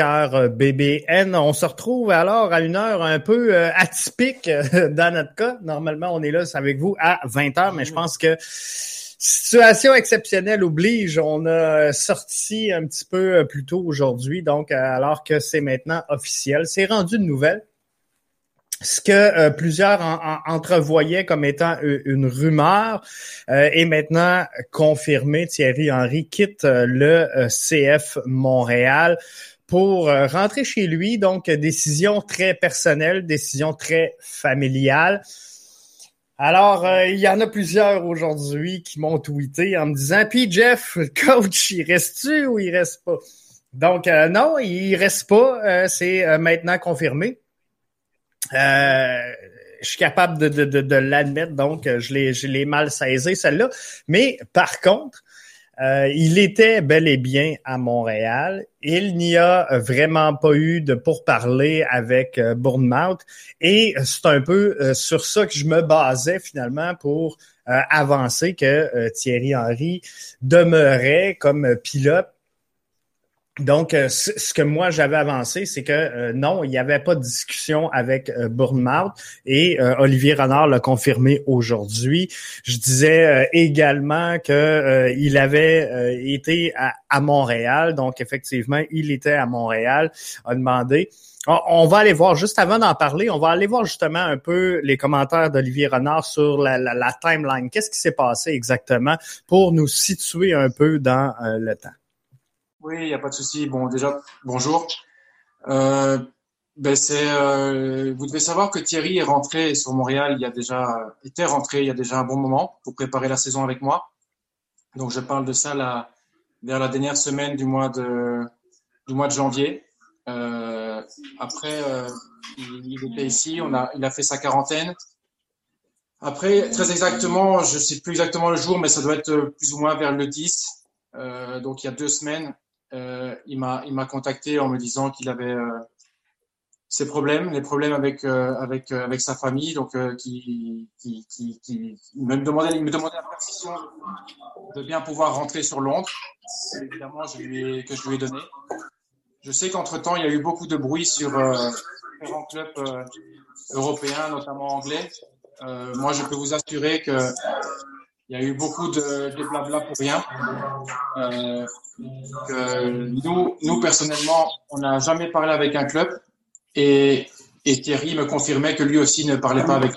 BBN. On se retrouve alors à une heure un peu euh, atypique euh, dans notre cas. Normalement, on est là avec vous à 20 heures, mais je pense que situation exceptionnelle oblige. On a sorti un petit peu plus tôt aujourd'hui, donc alors que c'est maintenant officiel. C'est rendu une nouvelle. Ce que plusieurs entrevoyaient comme étant une rumeur est maintenant confirmé. Thierry Henry quitte le CF Montréal pour euh, rentrer chez lui. Donc, décision très personnelle, décision très familiale. Alors, euh, il y en a plusieurs aujourd'hui qui m'ont tweeté en me disant Puis Jeff, coach, il reste-tu ou il reste pas? Donc, euh, non, il reste pas. c'est maintenant confirmé. je suis capable de, de, l'admettre, donc je l'ai mal saisi, celle-là. Mais par contre, euh, il était bel et bien à Montréal. Il n'y a vraiment pas eu de pourparler avec euh, Bournemouth. Et c'est un peu euh, sur ça que je me basais finalement pour avancer que Thierry Henry demeurait comme pilote donc, euh, ce que moi j'avais avancé, c'est que euh, non, il n'y avait pas de discussion avec euh, Bournemouth et Olivier Renard l'a confirmé aujourd'hui. Je disais également que il avait été à, Montréal, donc effectivement, il était à Montréal, a demandé. On, va aller voir, juste avant d'en parler, on va aller voir justement un peu les commentaires d'Olivier Renard sur la, la timeline. Qu'est-ce qui s'est passé exactement pour nous situer un peu dans le temps? Oui, il n'y a pas de souci. Bon, déjà, bonjour. Euh, ben euh, vous devez savoir que Thierry est rentré sur Montréal il y a déjà, était rentré il y a déjà un bon moment pour préparer la saison avec moi. Donc, je parle de ça vers la dernière semaine du mois de, janvier. Euh, après, il, était ici, a, il a fait sa quarantaine. Après, très exactement, je sais plus exactement le jour, mais ça doit être plus ou moins vers le 10. Euh, donc, il y a deux semaines, euh, il m'a il contacté en me disant qu'il avait euh, ses problèmes, les problèmes avec euh, avec avec sa famille, donc qui, qui, qui, qui me demandait il me demandait la permission de bien pouvoir rentrer sur Londres. Évidemment, que je lui ai donné. Je sais qu'entre temps, il y a eu beaucoup de bruit sur différents clubs européens, notamment anglais. moi, je peux vous assurer que il y a eu beaucoup de, blabla pour rien. Euh, nous, nous, personnellement, on n'a jamais parlé avec un club et, et, Thierry me confirmait que lui aussi ne parlait pas avec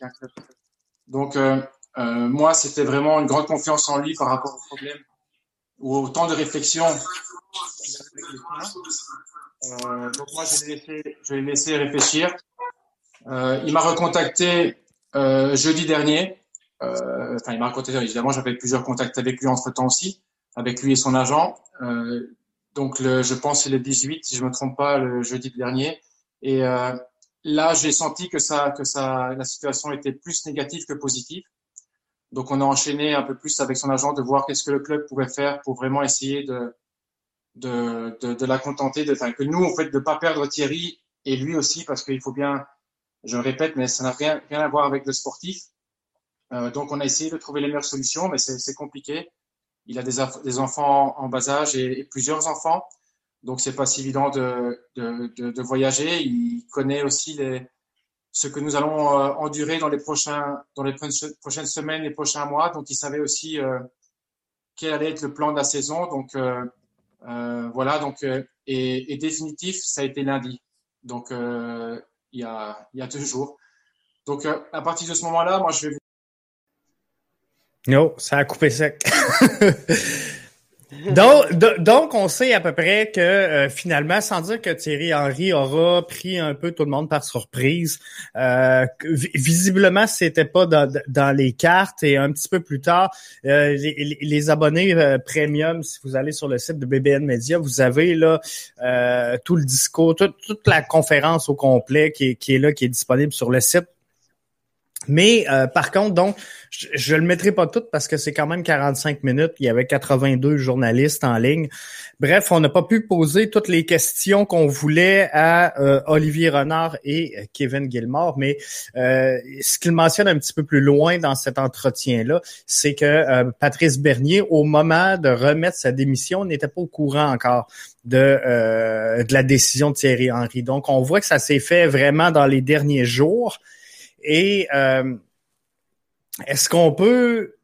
un club. Donc, euh, euh, moi, c'était vraiment une grande confiance en lui par rapport au problème ou au temps de réflexion donc moi, je l'ai laissé, je l'ai laissé réfléchir. Il m'a recontacté jeudi dernier euh, enfin, il m'a raconté, évidemment, j'avais plusieurs contacts avec lui entre temps aussi, avec lui et son agent. Euh, donc, le, je pense c'est le 18, si je me trompe pas, le jeudi dernier. Et euh, là, j'ai senti que ça, que ça, la situation était plus négative que positive. Donc, on a enchaîné un peu plus avec son agent de voir qu'est-ce que le club pouvait faire pour vraiment essayer de, de, de, de la contenter, de, que nous, en fait, de pas perdre Thierry et lui aussi, parce qu'il faut bien, je répète, mais ça n'a rien, rien à voir avec le sportif. Euh, donc, on a essayé de trouver les meilleures solutions, mais c'est compliqué. Il a des, enfants en bas âge et, plusieurs enfants, donc c'est pas si évident de, de, de, voyager. Il connaît aussi les, ce que nous allons euh, endurer dans les prochains, dans les prochaines semaines, les prochains mois. Donc, il savait aussi euh, quel allait être le plan de la saison. Donc, voilà. Donc, et, et, définitif, ça a été lundi. Donc, il y a, il y a deux jours. Donc, à partir de ce moment-là, moi, je vais non, ça a coupé sec. donc, donc, on sait à peu près que euh, finalement, sans dire que Thierry Henry aura pris un peu tout le monde par surprise, euh, visiblement, c'était pas dans, dans, les cartes et un petit peu plus tard, euh, les, les, abonnés euh, premium, si vous allez sur le site de BBN Media, vous avez là tout le discours, toute la conférence au complet qui est, qui est là, qui est disponible sur le site Mais euh, par contre, donc, je, ne le mettrai pas tout parce que c'est quand même 45 minutes. Il y avait 82 journalistes en ligne. Bref, on n'a pas pu poser toutes les questions qu'on voulait à euh, Olivier Renard et euh, Kevin Gilmore. Mais ce qu'il mentionne un petit peu plus loin dans cet entretien-là, c'est que Patrice Bernier, au moment de remettre sa démission, n'était pas au courant encore de, de la décision de Thierry Henry. Donc, on voit que ça s'est fait vraiment dans les derniers jours. Et euh, est-ce qu'on peut,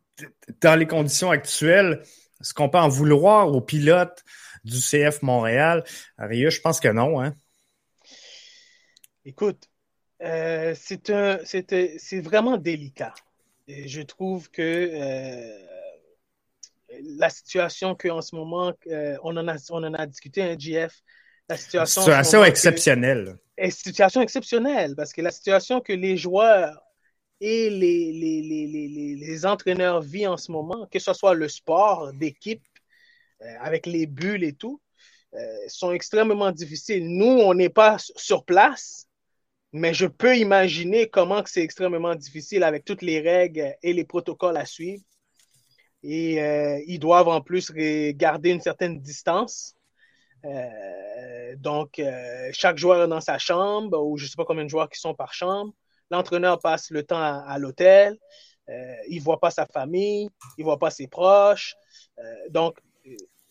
dans les conditions actuelles, est-ce qu'on peut en vouloir aux pilotes du CF Montréal? Ria, je pense que non. Hein? Écoute, euh, c'est vraiment délicat. je trouve que euh, la situation qu'en ce moment, on, en a, on en a discuté, un hein, GF, la situation, situation exceptionnelle. Situation exceptionnelle parce que la situation que les joueurs et les, les, les, les, entraîneurs vivent en ce moment, que ce soit le sport d'équipe euh, avec les bulles et tout, euh, sont extrêmement difficiles. Nous, on n'est pas sur place, mais je peux imaginer comment c'est extrêmement difficile avec toutes les règles et les protocoles à suivre. Et euh, ils doivent en plus garder une certaine distance. Euh, donc, euh, chaque joueur est dans sa chambre, ou je ne sais pas combien de joueurs qui sont par chambre. L'entraîneur passe le temps à, l'hôtel. Euh, il ne voit pas sa famille, il ne voit pas ses proches. donc,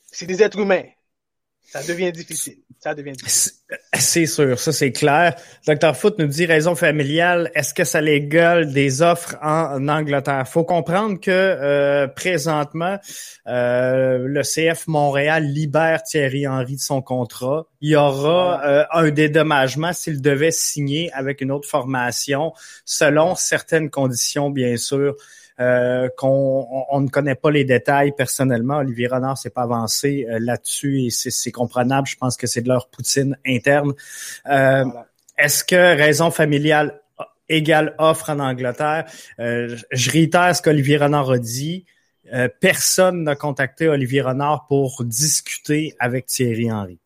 c'est des êtres humains. Ça devient difficile. Ça devient difficile. C'est sûr, ça c'est clair. Docteur Foot nous dit raison familiale. Est-ce que ça l'égale des offres en, Angleterre? Faut comprendre que euh, présentement, euh, le CF Montréal libère Thierry Henry de son contrat. Il y aura euh, un dédommagement s'il devait signer avec une autre formation, selon certaines conditions, bien sûr. Euh, qu'on on, ne connaît pas les détails personnellement. Olivier Renard s'est pas avancé euh, là-dessus et c'est comprenable. Je pense que c'est de leur poutine interne. Euh, est-ce que raison familiale égale offre en Angleterre? je réitère ce qu'Olivier Renard a dit. personne n'a contacté Olivier Renard pour discuter avec Thierry Henry.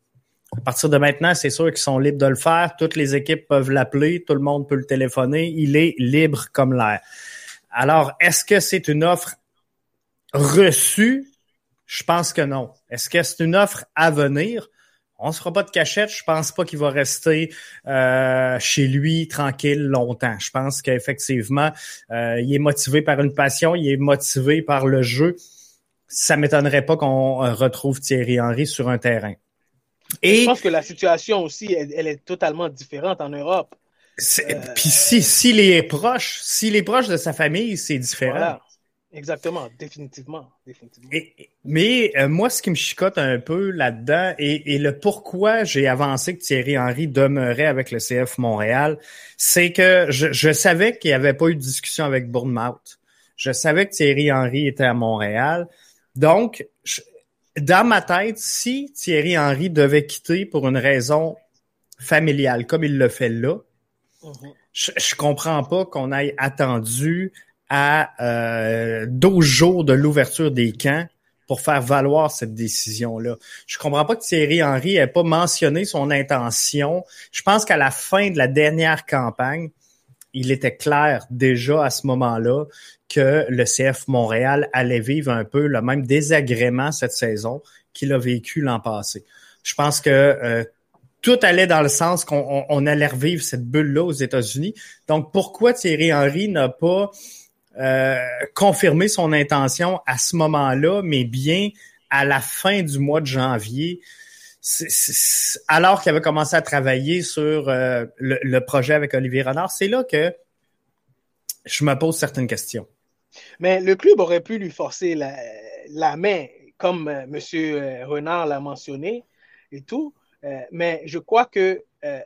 À partir de maintenant, c'est sûr qu'ils sont libres de le faire. Toutes les équipes peuvent l'appeler, tout le monde peut le téléphoner. Il est libre comme l'air. Alors, est-ce que c'est une offre reçue? Je pense que non. Est-ce que c'est une offre à venir? On ne se fera pas de cachette. Je pense pas qu'il va rester euh, chez lui tranquille longtemps. Je pense qu'effectivement, euh, il est motivé par une passion, il est motivé par le jeu. Ça m'étonnerait pas qu'on retrouve Thierry Henry sur un terrain. Et je pense que la situation aussi, elle est totalement différente en Europe. Euh, puis si s'il est proche, s'il est proche de sa famille, c'est différent. Exactement, définitivement. mais euh, moi, ce qui me chicote un peu là-dedans et, le pourquoi j'ai avancé que Thierry Henry demeurait avec le CF Montréal, c'est que je, savais qu'il n'y avait pas eu de discussion avec Bournemouth. Je savais que Thierry Henry était à Montréal. Donc, dans ma tête, si Thierry Henry devait quitter pour une raison familiale, comme il le fait là, je, comprends pas qu'on ait attendu à euh, 12 jours de l'ouverture des camps pour faire valoir cette décision-là. Je comprends pas que Thierry Henry ait pas mentionné son intention. Je pense qu'à la fin de la dernière campagne, il était clair déjà à ce moment-là que le CF Montréal allait vivre un peu le même désagrément cette saison qu'il a vécu l'an passé. Je pense que euh, tout allait dans le sens qu'on allait revivre cette bulle-là aux États-Unis. Donc, pourquoi Thierry Henry n'a pas euh, confirmé son intention à ce moment-là, mais bien à la fin du mois de janvier, alors qu'il avait commencé à travailler sur euh, le, projet avec Olivier Renard, c'est là que je me pose certaines questions. Mais le club aurait pu lui forcer la, la main, comme euh, M. Renard l'a mentionné et tout. Euh, mais je crois que euh,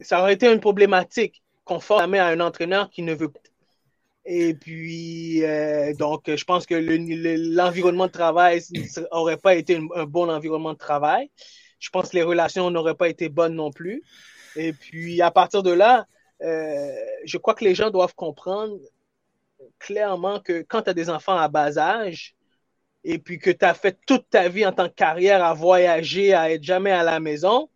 ça aurait été une problématique qu'on force à un entraîneur qui ne veut pas. Et puis, euh, donc, je pense que l'environnement de travail n'aurait pas été un, bon environnement de travail. Je pense que les relations n'auraient pas été bonnes non plus. Et puis, à partir de là, je crois que les gens doivent comprendre clairement que quand tu as des enfants à bas âge, et puis que tu as fait toute ta vie en tant que carrière à voyager, à être jamais à la maison,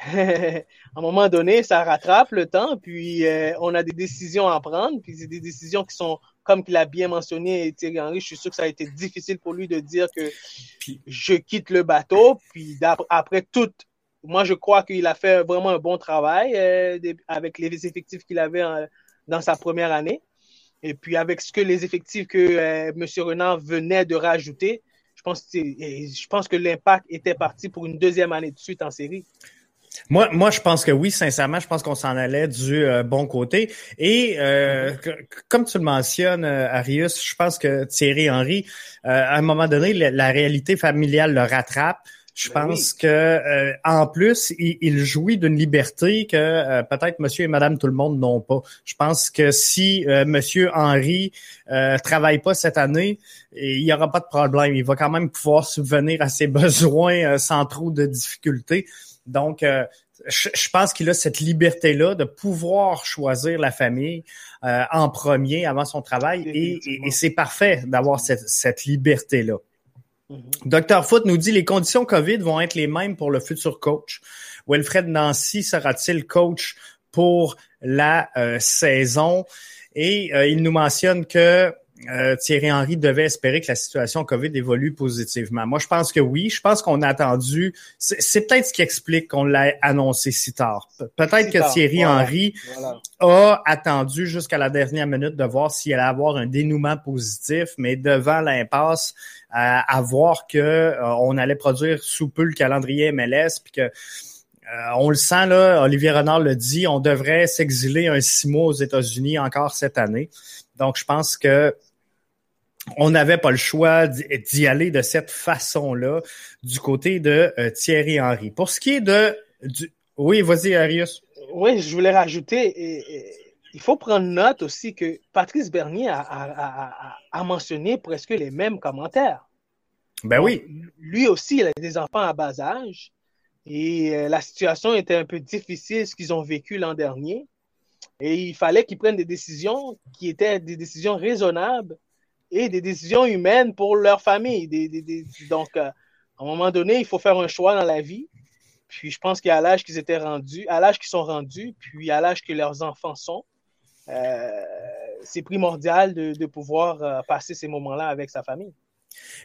à un moment donné, ça rattrape le temps, puis euh, on a des décisions à prendre, puis c'est des décisions qui sont, comme qu'il a bien mentionné Thierry Henry, je suis sûr que ça a été difficile pour lui de dire que je quitte le bateau, puis après tout, moi je crois qu'il a fait vraiment un bon travail euh, avec les effectifs qu'il avait dans sa première année, et puis avec ce que les effectifs que euh, M. Renard venait de rajouter, je pense, je pense que l'impact était parti pour une deuxième année de suite en série. Moi, moi, je pense que oui, sincèrement, je pense qu'on s'en allait du euh, bon côté. Et euh, comme tu le mentionnes, Arius, je pense que Thierry Henry, à un moment donné, la, réalité familiale le rattrape. Je ben pense que en plus, il, jouit d'une liberté que peut-être Monsieur et Madame tout le monde n'ont pas. Je pense que si Monsieur Henry travaille pas cette année, il y aura pas de problème. Il va quand même pouvoir subvenir à ses besoins sans trop de difficultés. Donc, euh, je, pense qu'il a cette liberté-là de pouvoir choisir la famille euh, en premier avant son travail et, c'est parfait d'avoir cette, liberté-là. Mm-hmm. Docteur Foot nous dit les conditions COVID vont être les mêmes pour le futur coach. Wilfred Nancy sera-t-il coach pour la euh, saison? Et il nous mentionne que euh, Thierry Henry devait espérer que la situation COVID évolue positivement. Moi, je pense que oui. Je pense qu'on a attendu. C'est peut-être ce qui explique qu'on l'a annoncé si tard. Peut-être que Thierry Henry a attendu jusqu'à la dernière minute de voir s'il allait avoir un dénouement positif, mais devant l'impasse, à, voir que euh, on allait produire sous peu le calendrier MLS, puis que euh, on le sent là, Olivier Renard le dit, on devrait s'exiler un six mois aux États-Unis encore cette année. Donc, je pense que on n'avait pas le choix d'y aller de cette façon-là du côté de euh, Thierry Henry. Pour ce qui est de... Oui, vas-y, Arius. Oui, je voulais rajouter, il faut prendre note aussi que Patrice Bernier a, mentionné presque les mêmes commentaires. Ben oui. Lui aussi, il a des enfants à bas âge et euh, la situation était un peu difficile, ce qu'ils ont vécu l'an dernier. Et il fallait qu'ils prennent des décisions qui étaient des décisions raisonnables et des décisions humaines pour leur famille. donc, euh, à un moment donné, il faut faire un choix dans la vie. Puis je pense qu'à l'âge qu'ils étaient rendus, à l'âge qu'ils sont rendus, puis à l'âge que leurs enfants sont, euh, c'est primordial de, pouvoir euh, passer ces moments-là avec sa famille.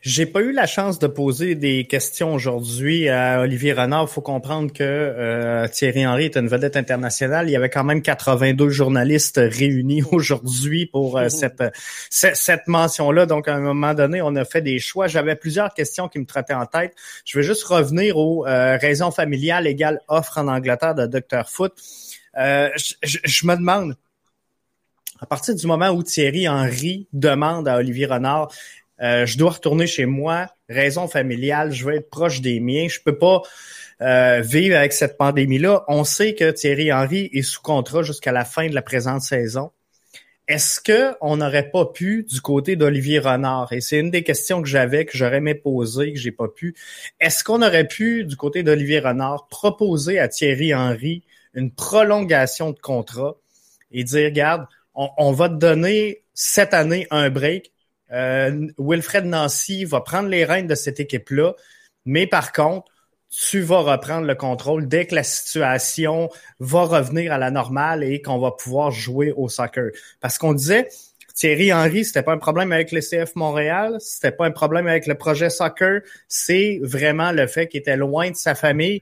J'ai pas eu la chance de poser des questions aujourd'hui à Olivier Renard. Il faut comprendre que euh, Thierry Henry est une vedette internationale. Il y avait quand même 82 journalistes réunis aujourd'hui pour euh, cette, cette, mention-là. Donc, à un moment donné, on a fait des choix. J'avais plusieurs questions qui me trottaient en tête. Je vais juste revenir aux euh, raisons familiales égales offre en Angleterre de Dr. Foot. je me demande, à partir du moment où Thierry Henry demande à Olivier Renard euh, je dois retourner chez moi, raison familiale, je veux être proche des miens, je peux pas euh, vivre avec cette pandémie-là. On sait que Thierry Henry est sous contrat jusqu'à la fin de la présente saison. Est-ce que on n'aurait pas pu du côté d'Olivier Renard? Et c'est une des questions que j'avais que j'aurais aimé poser que j'ai pas pu. Est-ce qu'on aurait pu du côté d'Olivier Renard proposer à Thierry Henry une prolongation de contrat et dire regarde, on, on va te donner cette année un break, euh, Wilfred Nancy va prendre les rênes de cette équipe-là, mais par contre, tu vas reprendre le contrôle dès que la situation va revenir à la normale et qu'on va pouvoir jouer au soccer. Parce qu'on disait, Thierry Henry, c'était pas un problème avec le CF Montréal, c'était pas un problème avec le projet soccer, c'est vraiment le fait qu'il était loin de sa famille.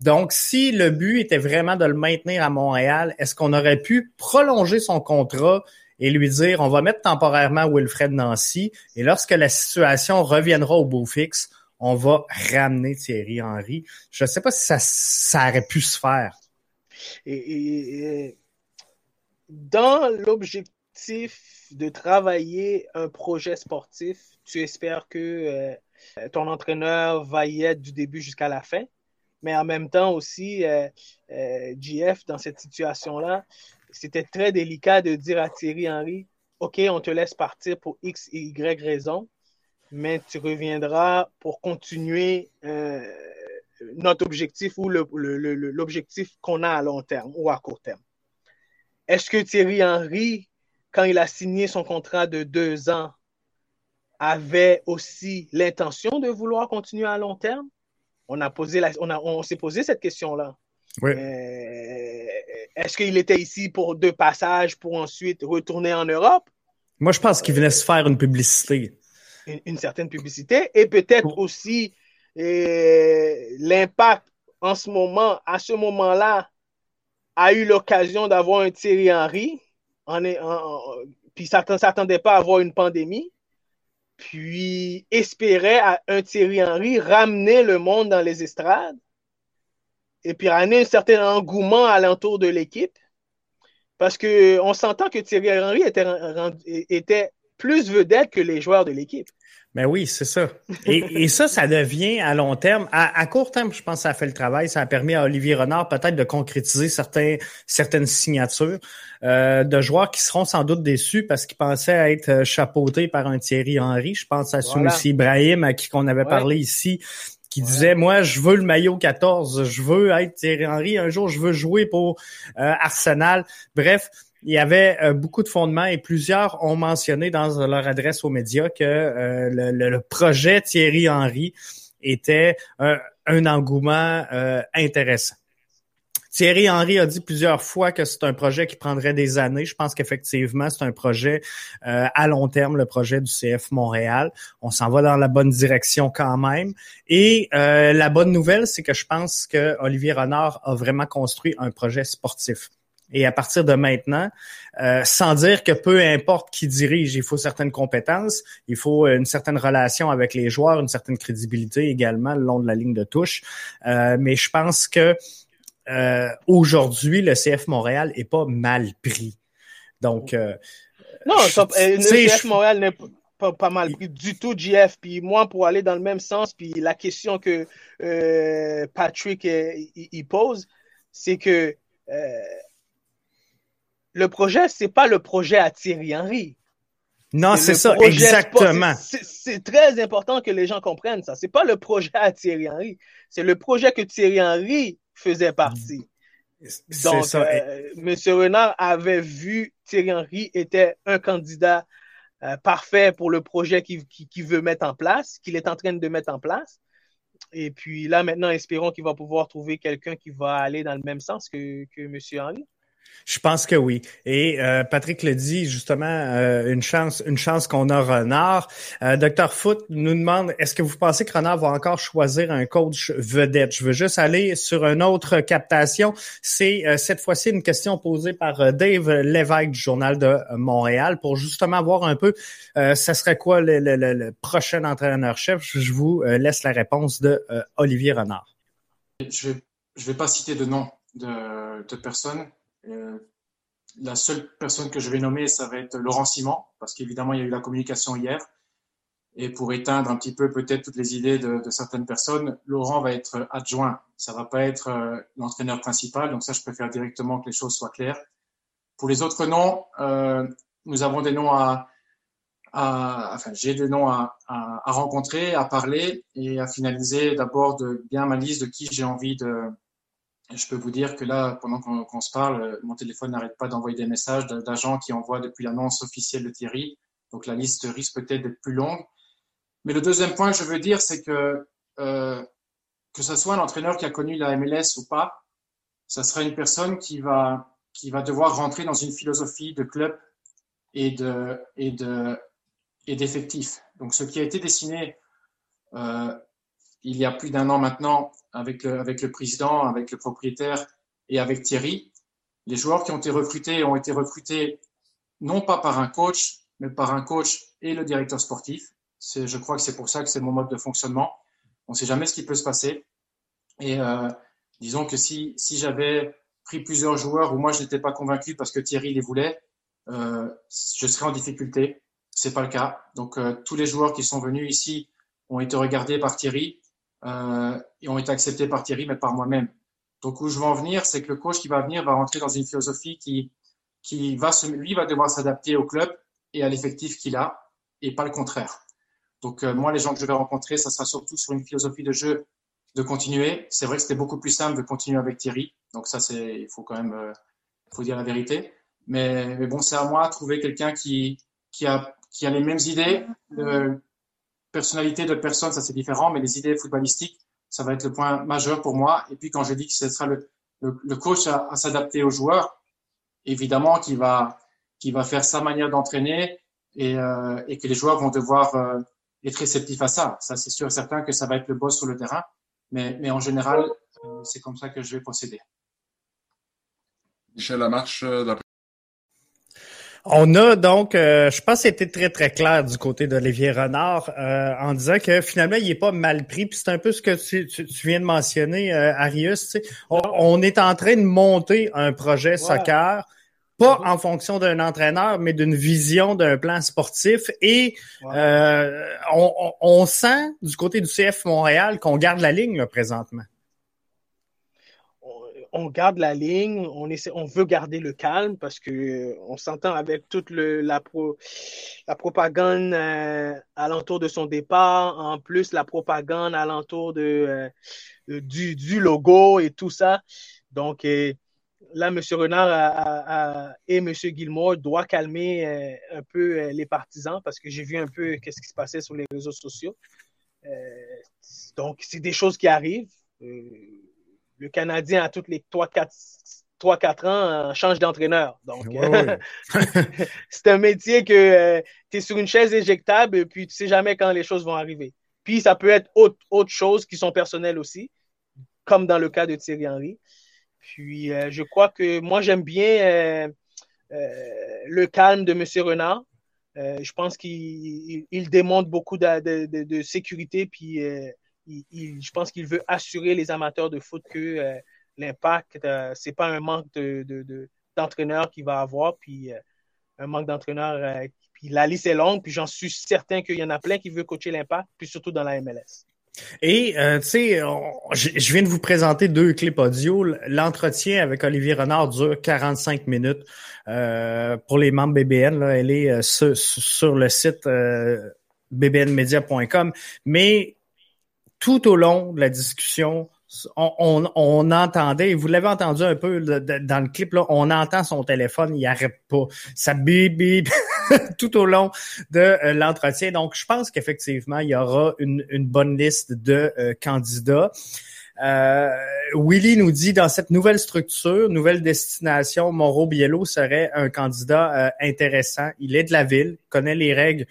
Donc, si le but était vraiment de le maintenir à Montréal, est-ce qu'on aurait pu prolonger son contrat et lui dire on va mettre temporairement Wilfred Nancy et lorsque la situation reviendra au beau fixe, on va ramener Thierry Henry. Je ne sais pas si ça, aurait pu se faire. Et, dans l'objectif de travailler un projet sportif, tu espères que euh, ton entraîneur va y être du début jusqu'à la fin. Mais en même temps aussi, euh, euh GF, dans cette situation-là, c'était très délicat de dire à Thierry Henry, OK, on te laisse partir pour X et Y raison, mais tu reviendras pour continuer euh, notre objectif ou l'objectif qu'on a à long terme ou à court terme. Est-ce que Thierry Henry, quand il a signé son contrat de deux ans, avait aussi l'intention de vouloir continuer à long terme? On, on, on s'est posé cette question-là. Oui. Est-ce qu'il était ici pour deux passages pour ensuite retourner en Europe? Moi, je pense qu'il venait se faire une publicité. Une, certaine publicité et peut-être aussi l'impact en ce moment, à ce moment-là, a eu l'occasion d'avoir un Thierry Henry, en, puis ça ne s'attendait pas à avoir une pandémie, puis espérait à un Thierry Henry ramener le monde dans les estrades, et puis ramener un certain engouement alentour de l'équipe, parce qu'on s'entend que Thierry Henry était, était plus vedette que les joueurs de l'équipe. Ben oui, c'est ça. Et, ça, ça devient à long terme. À, court terme, je pense que ça a fait le travail. Ça a permis à Olivier Renard peut-être de concrétiser certains, certaines signatures euh, de joueurs qui seront sans doute déçus parce qu'ils pensaient être chapeautés par un Thierry Henry. Je pense à voilà. Ibrahim, à qui qu'on avait parlé ici, qui disait moi je veux le maillot 14, je veux être Thierry Henry, un jour je veux jouer pour euh, Arsenal. Bref, il y avait euh, beaucoup de fondements et plusieurs ont mentionné dans leur adresse aux médias que euh, le, projet Thierry Henry était un engouement euh, intéressant. Thierry Henry a dit plusieurs fois que c'est un projet qui prendrait des années. Je pense qu'effectivement, c'est un projet à long terme, le projet du CF Montréal. On s'en va dans la bonne direction quand même. Et la bonne nouvelle, c'est que je pense que Olivier Renard a vraiment construit un projet sportif. Et à partir de maintenant, euh, sans dire que peu importe qui dirige, il faut certaines compétences, il faut une certaine relation avec les joueurs, une certaine crédibilité également le long de la ligne de touche. Euh, mais je pense que euh, aujourd'hui, le CF Montréal est pas mal pris. Donc, non, le CF Montréal n'est pas, pas, mal pris du tout, GF. Puis moi, pour aller dans le même sens, puis la question que Patrick il, pose, c'est que le projet, c'est pas le projet à Thierry Henry. Non, c'est ça, exactement. C'est très important que les gens comprennent ça. C'est pas le projet à Thierry Henry, c'est le projet que Thierry Henry faisait partie. Donc, ça. Euh, M. Renard avait vu Thierry Henry était un candidat euh, parfait pour le projet qu'il veut mettre en place, qu'il est en train de mettre en place. Et puis là, maintenant, espérons qu'il va pouvoir trouver quelqu'un qui va aller dans le même sens que, que M. Henry. Je pense que oui. Et euh, Patrick le dit justement, euh, une chance, une chance qu'on a Renard. Euh, Docteur Foot nous demande est-ce que vous pensez que Renard va encore choisir un coach vedette? Je veux juste aller sur une autre captation. C'est cette fois-ci une question posée par Dave Lévesque du journal de Montréal pour justement voir un peu, ça serait quoi le, prochain entraîneur-chef. Je vous laisse la réponse de Olivier Renard. Je vais, je vais pas citer de nom de, de euh, la seule personne que je vais nommer, ça va être Laurent Simon, parce qu'évidemment, il y a eu la communication hier. Et pour éteindre un petit peu peut-être toutes les idées de, certaines personnes, Laurent va être adjoint. Ça va pas être euh, l'entraîneur principal. Donc ça, je préfère directement que les choses soient claires. Pour les autres noms, euh, nous avons des noms à, enfin, j'ai des noms à, à, à, rencontrer, à parler et à finaliser d'abord de bien ma liste de qui j'ai envie de, je peux vous dire que là, pendant qu'on se parle, mon téléphone n'arrête pas d'envoyer des messages d'agents qui envoient depuis l'annonce officielle de Thierry. Donc la liste risque peut-être d'être plus longue. Mais le deuxième point que je veux dire, c'est que euh, que ce soit un entraîneur qui a connu la MLS ou pas, ça sera une personne qui va qui va devoir rentrer dans une philosophie de club et de et de et d'effectifs. Donc ce qui a été dessiné euh, il y a plus d'un an maintenant avec le, président, avec le propriétaire et avec Thierry. Les joueurs qui ont été recrutés ont été recrutés non pas par un coach, mais par un coach et le directeur sportif. Je crois que c'est pour ça que c'est mon mode de fonctionnement. On ne sait jamais ce qui peut se passer. Et euh, disons que si, si j'avais pris plusieurs joueurs où moi je n'étais pas convaincu parce que Thierry les voulait, euh, je serais en difficulté. C'est pas le cas. Donc euh, tous les joueurs qui sont venus ici ont été regardés par Thierry euh, ont été acceptés par Thierry, mais par moi-même. Donc où je veux en venir, c'est que le coach qui va venir va rentrer dans une philosophie qui, qui va se, lui va devoir s'adapter au club et à l'effectif qu'il a, et pas le contraire. Donc euh, moi, les gens que je vais rencontrer, ça sera surtout sur une philosophie de jeu de continuer. C'est vrai que c'était beaucoup plus simple de continuer avec Thierry, donc ça c'est, il faut quand même, euh, faut dire la vérité. Mais, mais bon, c'est à moi de trouver quelqu'un qui qui a qui a les mêmes idées, euh, personnalité de personne, ça c'est différent, mais les idées footballistiques, ça va être le point majeur pour moi. Et puis quand je dis que ce sera le, le, coach à, s'adapter aux joueurs. Évidemment qu'il va, va faire sa manière d'entraîner et, euh, et, que les joueurs vont devoir euh, être réceptifs à ça. Ça, c'est sûr et certain que ça va être le boss sur le terrain. Mais, mais en général, euh, c'est comme ça que je vais procéder. Michel Lamarche, on a donc, euh, je pense que c'était très, très clair du côté d'Olivier Renard euh, en disant que finalement, il est pas mal pris. Puis c'est un peu ce que tu, viens de mentionner, euh, Arius. On, est en train de monter un projet soccer, pas en fonction d'un entraîneur, mais d'une vision d'un plan sportif. Et on, sent du côté du CF Montréal qu'on garde la ligne présentement on garde la ligne, on, essaie, on veut garder le calme parce que on s'entend avec toute la, la propagande euh, alentour de son départ, en plus la propagande alentour de, euh, du, logo et tout ça. Donc euh, là, M. Renard et M. Gilmore doivent calmer un peu les partisans parce que j'ai vu un peu qu'est-ce qui se passait sur les réseaux sociaux. donc, c'est des choses qui arrivent le Canadien, à toutes les 3-4 ans, change d'entraîneur. Donc, c'est un métier que euh, tu es sur une chaise éjectable et puis tu sais jamais quand les choses vont arriver. Puis, ça peut être autre, autre chose qui sont personnelles aussi, comme dans le cas de Thierry Henry. Puis, euh, je crois que moi, j'aime bien euh, le calme de M. Renard. je pense qu'il démontre beaucoup de, de sécurité, puis je pense qu'il veut assurer les amateurs de foot que euh, l'impact, euh, c'est pas un manque d'entraîneur de, qui va avoir, puis euh, un manque d'entraîneur. puis la liste est longue, puis j'en suis certain qu'il y en a plein qui veulent coacher l'impact, puis surtout dans la MLS. Et, tu sais, je viens de vous présenter deux clips audio. L'entretien avec Olivier Renard dure 45 minutes. pour les membres BBN, là, elle est sur, le site bbnmedia.com. Mais tout au long de la discussion, on, on, entendait, et vous l'avez entendu un peu dans le clip, là, on entend son téléphone, il arrête pas. Ça bip bip tout au long de euh, l'entretien. Donc, je pense qu'effectivement, il y aura une, une bonne liste de euh, candidats. Euh, Willy nous dit dans cette nouvelle structure, nouvelle destination, Moreau Biello serait un candidat intéressant. Il est de la ville, connaît les règles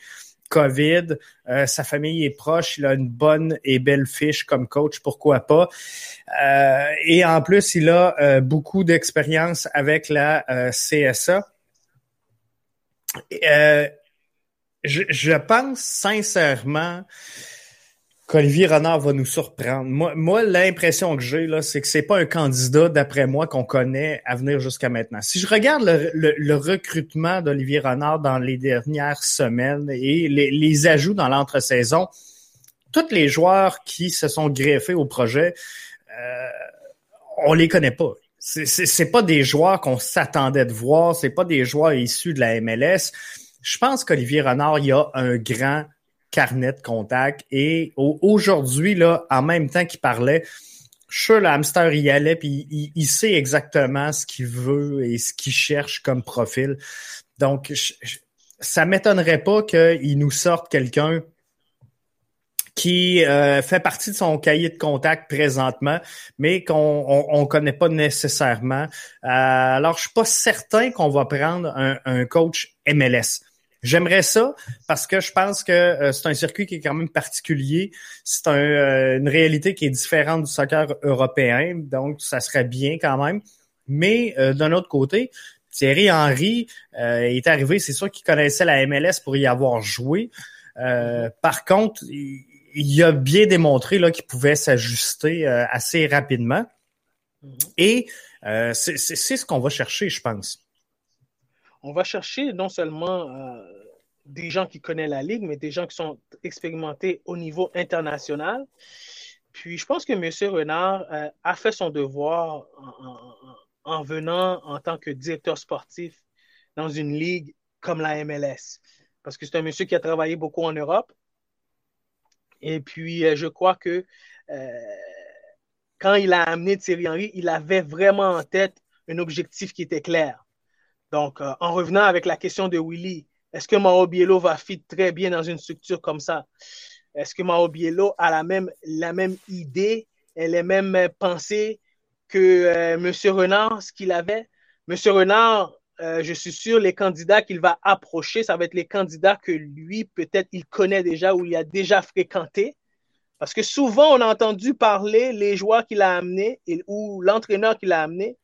COVID, euh, sa famille est proche, il a une bonne et belle fiche comme coach, pourquoi pas. Euh, et en plus, il a euh, beaucoup d'expérience avec la CSA. Je, je, pense sincèrement qu'Olivier Renard va nous surprendre. Moi, moi l'impression que j'ai, là, c'est que c'est pas un candidat, d'après moi, qu'on connaît à venir jusqu'à maintenant. Si je regarde le, recrutement d'Olivier Renard dans les dernières semaines et les, ajouts dans l'entre-saison, tous les joueurs qui se sont greffés au projet, euh, on les connaît pas. C'est pas des joueurs qu'on s'attendait de voir, c'est pas des joueurs issus de la MLS. Je pense qu'Olivier Renard, il y a un grand carnet de contact. Et aujourd'hui, là, en même temps qu'il parlait, je suis le hamster y allait, puis il, sait exactement ce qu'il veut et ce qu'il cherche comme profil. Donc, ça m'étonnerait pas qu'il nous sorte quelqu'un qui euh, fait partie de son cahier de contact présentement, mais qu'on on, connaît pas nécessairement. Euh, alors, je suis pas certain qu'on va prendre un coach MLS. J'aimerais ça parce que je pense que euh, c'est un circuit qui est quand même particulier. C'est euh, une réalité qui est différente du soccer européen, donc ça serait bien quand même. Mais euh, d'un autre côté, Thierry Henry est arrivé, c'est sûr qu'il connaissait la MLS pour y avoir joué. par contre, il, a bien démontré qu'il pouvait s'ajuster assez rapidement. Mm-hmm. Et c'est ce qu'on va chercher, je pense on va chercher non seulement euh, des gens qui connaissent la Ligue, mais des gens qui sont expérimentés au niveau international. Puis je pense que M. Renard euh, a fait son devoir en, venant en tant que directeur sportif dans une ligue comme la MLS. Parce que c'est un monsieur qui a travaillé beaucoup en Europe. Et puis, euh, je crois que quand il a amené Thierry Henry, il avait vraiment en tête un objectif qui était clair. Donc, euh, en revenant avec la question de Willy, est-ce que Mao Biello va fit très bien dans une structure comme ça? Est-ce que Mao Biello a la même, la même idée et les mêmes pensées que euh, M. Renard, ce qu'il avait? M. Renard, euh, je suis sûr, les candidats qu'il va approcher, ça va être les candidats que lui, peut-être, il connaît déjà ou il a déjà fréquenté. Parce que souvent, on a entendu parler les joueurs qu'il a amenés ou l'entraîneur qu'il a amené,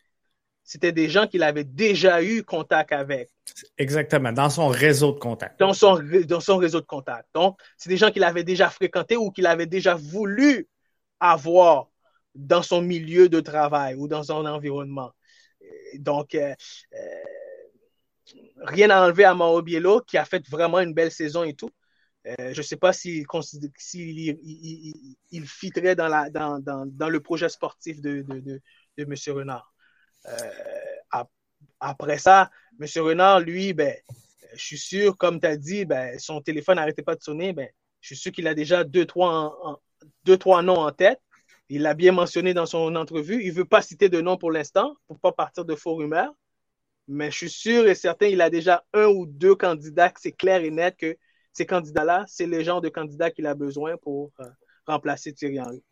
c'était des gens qu'il avait déjà eu contact avec. Exactement, dans son réseau de contact. Dans son, dans son réseau de contact. Donc, c'est des gens qu'il avait déjà fréquentés ou qu'il avait déjà voulu avoir dans son milieu de travail ou dans son environnement. Donc, euh, euh, rien à enlever à Mauro Biello qui a fait vraiment une belle saison et tout. Euh, je ne sais pas s'il il, il, fitterait dans, la, dans, dans, dans, le projet sportif de, de, de, de M. Renard. Euh, après ça, M. Renard, lui, ben, je suis sûr, comme tu as dit, ben, son téléphone n'arrêtait pas de sonner. Ben, je suis sûr qu'il a déjà deux trois, deux, trois noms en tête. Il l'a bien mentionné dans son entrevue. Il ne veut pas citer de nom pour l'instant, pour ne pas partir de faux rumeurs. Mais je suis sûr et certain qu'il a déjà un ou deux candidats, c'est clair et net que ces candidats-là, c'est le genre de candidats qu'il a besoin pour euh, remplacer Thierry Henry.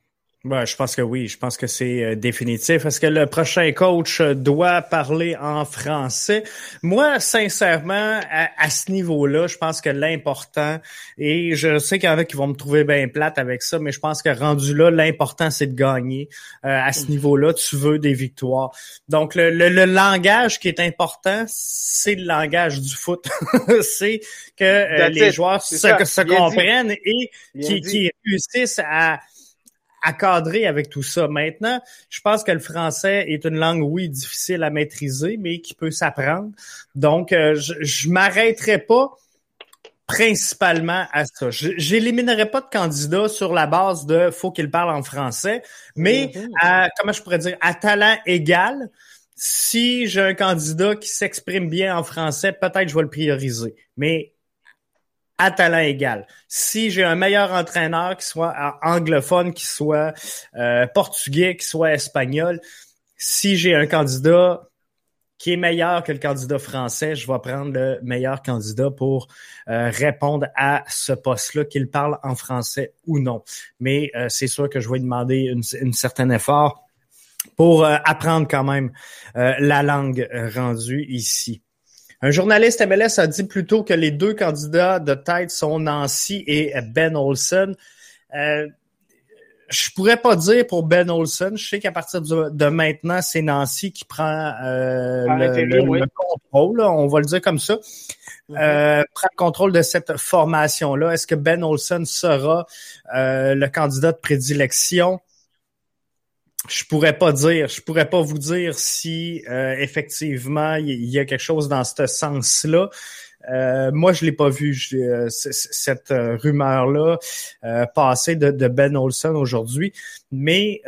Ouais, je pense que oui, je pense que c'est euh, définitif. Est-ce que le prochain coach euh, doit parler en français? Moi, sincèrement, à, ce niveau-là, je pense que l'important, et je sais qu'il y en a qui vont me trouver bien plate avec ça, mais je pense que rendu là, l'important, c'est de gagner. Euh, à ce mm. niveau-là, tu veux des victoires. Donc, le, le, langage qui est important, c'est le langage du foot. c'est que les joueurs se, se comprennent et qui, qui réussissent à à cadrer avec tout ça. Maintenant, je pense que le français est une langue, oui, difficile à maîtriser, mais qui peut s'apprendre. Donc, euh, je, je m'arrêterai pas principalement à ça. J'éliminerai pas de candidat sur la base de faut qu'il parle en français, mais mhm. à, comment je pourrais dire, à talent égal, si j'ai un candidat qui s'exprime bien en français, peut-être je vais le prioriser. Mais à talent égal. Si j'ai un meilleur entraîneur qui soit anglophone, qui soit euh, portugais, qui soit espagnol, si j'ai un candidat qui est meilleur que le candidat français, je vais prendre le meilleur candidat pour euh, répondre à ce poste-là, qu'il parle en français ou non. Mais euh, c'est sûr que je vais demander une certain effort pour apprendre quand même la langue rendue ici. Un journaliste MLS a dit plutôt que les deux candidats de tête sont Nancy et Ben Olsen. Euh, je pourrais pas dire pour Ben Olsen. Je sais qu'à partir de, maintenant, c'est Nancy qui prend euh, le, contrôle. on va le dire comme ça. Mhm. Euh, prend le contrôle de cette formation-là. Est-ce que Ben Olsen sera euh, le candidat de prédilection? Je pourrais pas dire, je pourrais pas vous dire si euh, effectivement il y, a quelque chose dans ce sens-là. Euh, moi, je l'ai pas vu euh, cette rumeur-là passer de, Ben Olson aujourd'hui, mais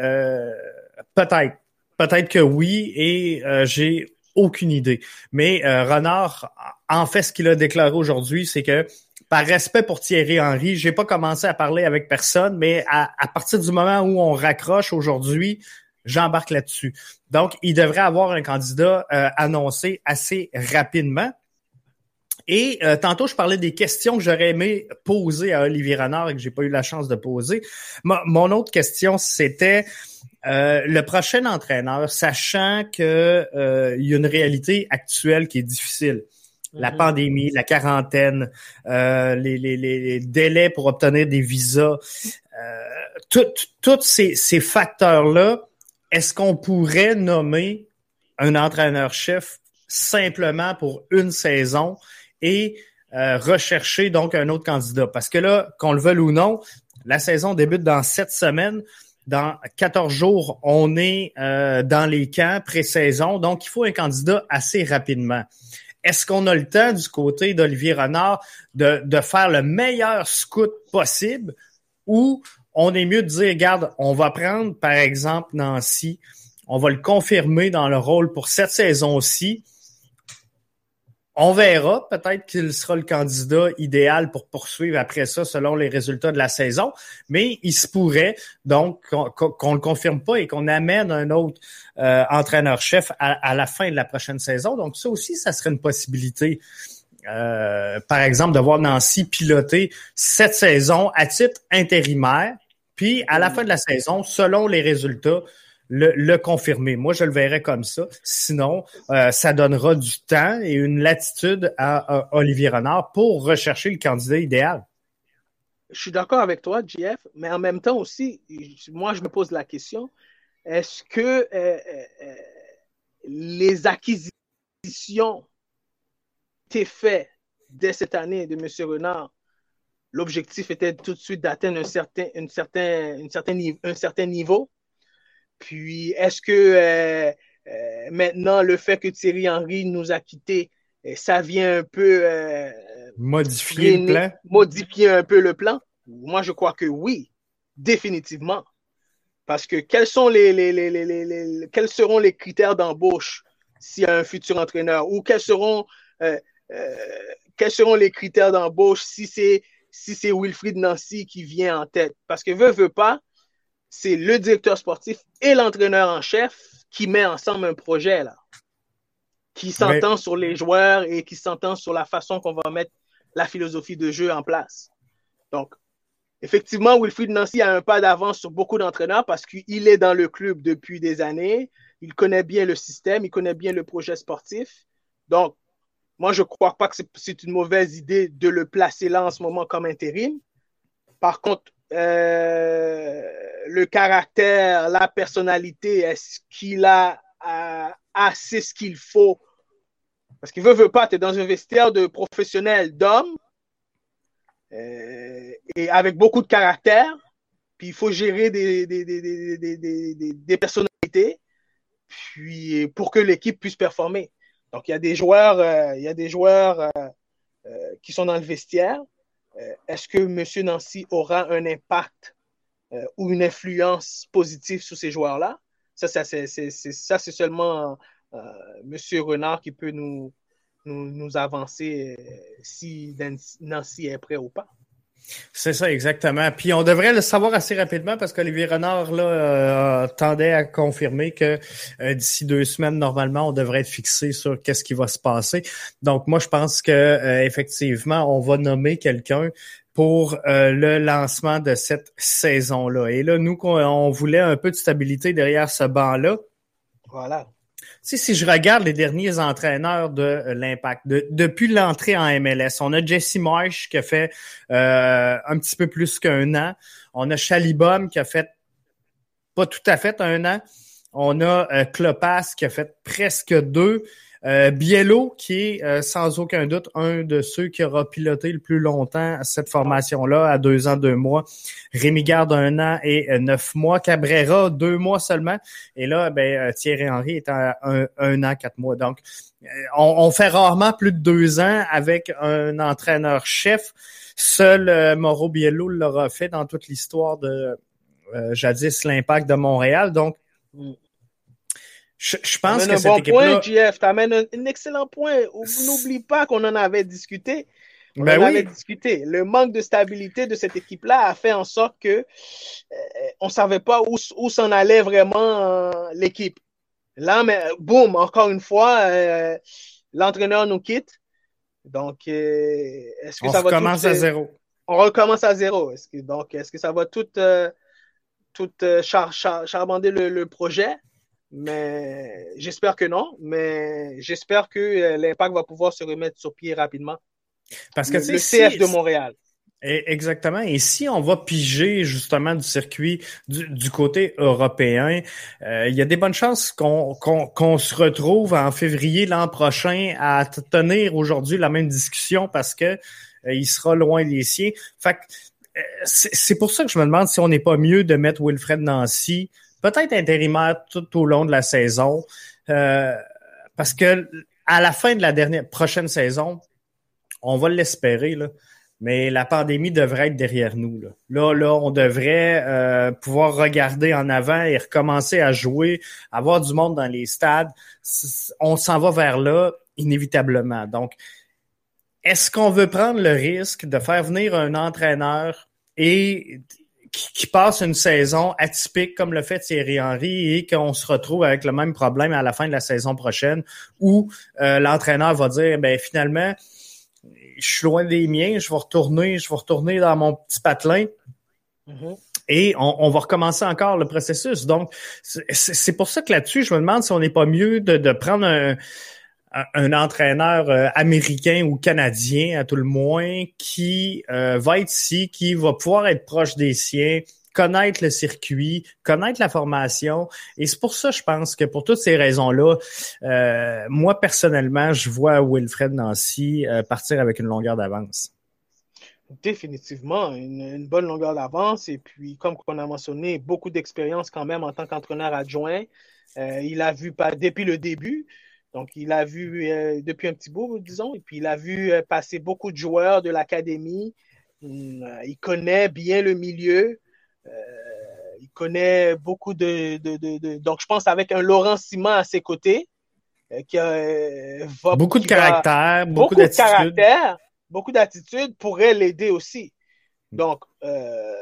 peut-être, peut-être que oui, et j'ai aucune idée. Mais Renard, en fait, ce qu'il a déclaré aujourd'hui, c'est que par respect pour Thierry Henry, j'ai pas commencé à parler avec personne, mais à, partir du moment où on raccroche aujourd'hui, j'embarque là-dessus. Donc, il devrait avoir un candidat euh, annoncé assez rapidement. Et euh, tantôt, je parlais des questions que j'aurais aimé poser à Olivier Renard et que j'ai pas eu la chance de poser. mon autre question, c'était euh, le prochain entraîneur, sachant que il y a une réalité actuelle qui est difficile la mhm. pandémie, la quarantaine, euh, les, les, les, délais pour obtenir des visas, euh, tous ces, ces facteurs-là, est-ce qu'on pourrait nommer un entraîneur-chef simplement pour une saison et euh, rechercher donc un autre candidat? Parce que là, qu'on le veuille ou non, la saison débute dans sept semaines. Dans 14 jours, on est euh, dans les camps pré-saison, donc il faut un candidat assez rapidement. Est-ce qu'on a le temps du côté d'Olivier Renard de, faire le meilleur scout possible ou on est mieux de dire, regarde, on va prendre par exemple Nancy, on va le confirmer dans le rôle pour cette saison-ci on verra. Peut-être qu'il sera le candidat idéal pour poursuivre après ça selon les résultats de la saison. Mais il se pourrait donc qu'on ne le confirme pas et qu'on amène un autre euh, entraîneur-chef à, la fin de la prochaine saison. Donc ça aussi, ça serait une possibilité. Euh, par exemple, de voir Nancy piloter cette saison à titre intérimaire. Puis à la fin de la saison, selon les résultats, le, confirmer. Moi, je le verrais comme ça. Sinon, euh, ça donnera du temps et une latitude à, Olivier Renard pour rechercher le candidat idéal. Je suis d'accord avec toi, JF, mais en même temps aussi, moi, je me pose la question, est-ce que euh, euh, les acquisitions étaient faites dès cette année de M. Renard, l'objectif était tout de suite d'atteindre un certain, certain, une certaine, un certain niveau? Puis, est-ce que euh, euh, maintenant, le fait que Thierry Henry nous a quittés, euh, ça vient un peu modifier le plan? Modifier un peu le plan? Moi, je crois que oui, définitivement. Parce que quels, sont les, les, quels seront les critères d'embauche s'il y a un futur entraîneur? Ou quels seront, quels seront les critères d'embauche si c'est si c'est Wilfried Nancy qui vient en tête? Parce que veut, veut pas, c'est le directeur sportif et l'entraîneur en chef qui met ensemble un projet, là, qui s'entend sur les joueurs et qui s'entend sur la façon qu'on va mettre la philosophie de jeu en place. Donc, effectivement, Wilfried Nancy a un pas d'avance sur beaucoup d'entraîneurs parce qu'il est dans le club depuis des années, il connaît bien le système, il connaît bien le projet sportif. Donc, moi, je ne crois pas que c'est une mauvaise idée de le placer là en ce moment comme intérim. Par contre, euh, le caractère, la personnalité, est-ce qu'il a assez ce qu'il faut? Parce qu'il veut, veut pas, tu dans un vestiaire de professionnels d'hommes euh, et avec beaucoup de caractère, puis il faut gérer des, des, personnalités, puis pour que l'équipe puisse performer. Donc, il y a des joueurs, euh, il y a des joueurs qui sont dans le vestiaire, est-ce que M. Nancy aura un impact euh, ou une influence positive sur ces joueurs-là? Ça, c'est seulement euh, M. Renard qui peut nous, avancer si Nancy est prêt ou pas. C'est ça, exactement. Puis on devrait le savoir assez rapidement parce qu'Olivier Renard là, euh, tendait à confirmer que euh, d'ici deux semaines, normalement, on devrait être fixé sur qu'est-ce qui va se passer. Donc moi, je pense que euh, effectivement, on va nommer quelqu'un pour le lancement de cette saison-là. Et là, nous, on voulait un peu de stabilité derrière ce banc-là. Voilà si je regarde les derniers entraîneurs de euh, l'Impact, depuis l'entrée en MLS, on a Jesse Marsh qui a fait euh, un petit peu plus qu'un an. On a Chalibom qui a fait pas tout à fait un an. On a euh, Klopas qui a fait presque deux. Euh, Biello, qui est euh, sans aucun doute un de ceux qui aura piloté le plus longtemps cette formation-là, à deux ans, deux mois. Rémi Garde, un an et euh, neuf mois. Cabrera, deux mois seulement. Et là, ben, Thierry Henry est à un, an, quatre mois. Donc, on, fait rarement plus de deux ans avec un entraîneur-chef. Seul Mauro Biello l'aura fait dans toute l'histoire de jadis l'impact de Montréal. Donc, Je, pense que un bon point, JF. Tu amènes un, excellent point. N'oublie pas qu'on en avait discuté. On ben en avait discuté. Le manque de stabilité de cette équipe-là a fait en sorte que euh, on savait pas où, où s'en allait vraiment euh, l'équipe. Là, mais boum, encore une fois, euh, l'entraîneur nous quitte. Donc, est-ce que on ça va recommence à zéro. On recommence à zéro. Est-ce que, donc, est-ce que ça va tout, tout char, charmander le projet? Mais j'espère que non, mais j'espère que euh, l'impact va pouvoir se remettre sur pied rapidement. Parce que le, CF de Montréal. Exactement. Et si on va piger justement du circuit du, côté européen, euh, il y a des bonnes chances qu'on qu'on se retrouve en février l'an prochain à tenir aujourd'hui la même discussion parce que euh, il sera loin des siens. Fait c'est pour ça que je me demande si on n'est pas mieux de mettre Wilfred Nancy peut-être intérimaire tout au long de la saison. Euh, parce que à la fin de la dernière prochaine saison, on va l'espérer, là, mais la pandémie devrait être derrière nous. Là, là, là on devrait euh, pouvoir regarder en avant et recommencer à jouer, avoir du monde dans les stades. On s'en va vers là, inévitablement. Donc, est-ce qu'on veut prendre le risque de faire venir un entraîneur et qui, passe une saison atypique comme le fait Thierry Henry et qu'on se retrouve avec le même problème à la fin de la saison prochaine où euh, l'entraîneur va dire ben finalement je suis loin des miens, je vais retourner, je vais retourner dans mon petit patelin. Mm-hmm. Et on, va recommencer encore le processus. Donc, c'est pour ça que là-dessus, je me demande si on n'est pas mieux de, prendre un, un entraîneur euh, américain ou canadien, à tout le moins, qui euh, va être ici, qui va pouvoir être proche des siens, connaître le circuit, connaître la formation. Et c'est pour ça, je pense que pour toutes ces raisons-là, euh, moi, personnellement, je vois Wilfred Nancy partir avec une longueur d'avance définitivement une, bonne longueur d'avance. Et puis, comme on a mentionné, beaucoup d'expérience quand même en tant qu'entraîneur adjoint. Il a vu depuis le début. Donc, il a vu euh, depuis un petit bout, disons, et puis il a vu euh, passer beaucoup de joueurs de l'académie. Hum, il connaît bien le milieu. il connaît beaucoup de, Donc, je pense avec un Laurent Simon à ses côtés, qui a, beaucoup de caractère, beaucoup, beaucoup de caractère beaucoup d'attitude pourrait l'aider aussi. Donc, euh,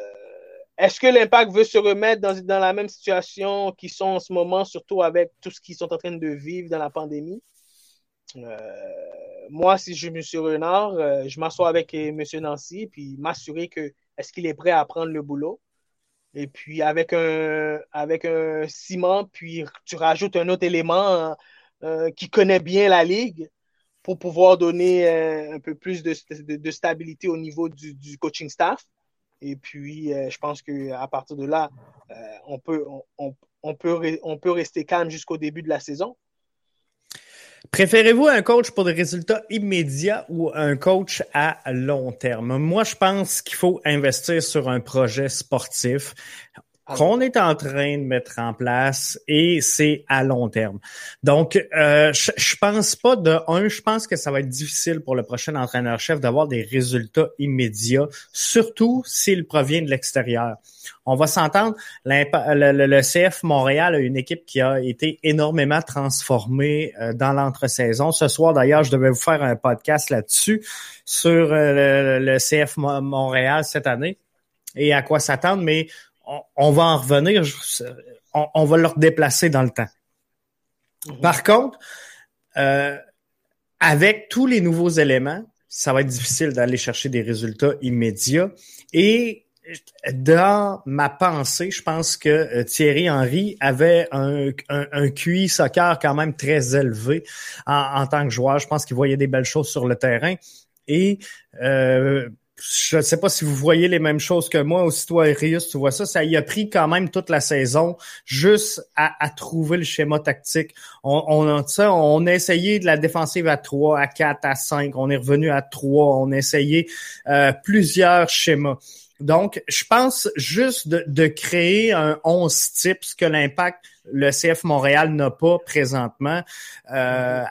est-ce que l'Impact veut se remettre dans, la même situation qu'ils sont en ce moment, surtout avec tout ce qu'ils sont en train de vivre dans la pandémie? Euh, moi, si je me suis Renard, euh, je m'assois avec M. Nancy, puis m'assurer que est-ce qu'il est prêt à prendre le boulot? Et puis avec un, ciment, puis tu rajoutes un autre élément qui connaît bien la ligue, pour pouvoir donner euh, un peu plus de, stabilité au niveau du, coaching staff. Et puis, euh, je pense qu'à partir de là, euh, on, peut, on, peut, on peut rester calme jusqu'au début de la saison. Préférez-vous un coach pour des résultats immédiats ou un coach à long terme? Moi, je pense qu'il faut investir sur un projet sportif. Ah qu'on est en train de mettre en place et c'est à long terme. Donc, euh, je, pense pas de un, je pense que ça va être difficile pour le prochain entraîneur-chef d'avoir des résultats immédiats, surtout s'il provient de l'extérieur. On va s'entendre, le, CF Montréal a une équipe qui a été énormément transformée euh, dans l'entre-saison. Ce soir, d'ailleurs, je devais vous faire un podcast là-dessus sur euh, le CF Montréal cette année et à quoi s'attendre, mais on, va en revenir, on, va le déplacer dans le temps. Mhm. Par contre, euh, avec tous les nouveaux éléments, ça va être difficile d'aller chercher des résultats immédiats. Et dans ma pensée, je pense que euh, Thierry Henry avait un, un, QI soccer quand même très élevé en, tant que joueur. Je pense qu'il voyait des belles choses sur le terrain. Et euh, je ne sais pas si vous voyez les mêmes choses que moi, aussi toi, Rius, tu vois ça, ça y a pris quand même toute la saison juste à, trouver le schéma tactique. On, on, on a essayé de la défensive à 3, à 4, à 5, on est revenu à 3, on a essayé euh, plusieurs schémas. Donc, je pense juste de, créer un 11 type, ce que l'impact, le CF Montréal n'a pas présentement, euh,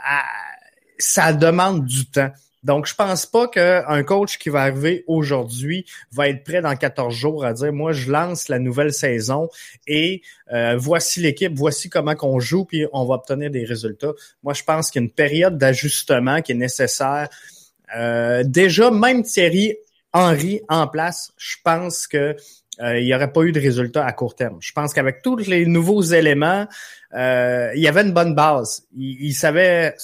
ça demande du temps. Donc, je pense pas qu'un coach qui va arriver aujourd'hui va être prêt dans 14 jours à dire, moi, je lance la nouvelle saison et euh, voici l'équipe, voici comment qu'on joue, puis on va obtenir des résultats. Moi, je pense qu'il y a une période d'ajustement qui est nécessaire. Euh, déjà, même Thierry Henry en place, je pense que euh, il n'y aurait pas eu de résultats à court terme. Je pense qu'avec tous les nouveaux éléments, il y avait une bonne base. Il, il savait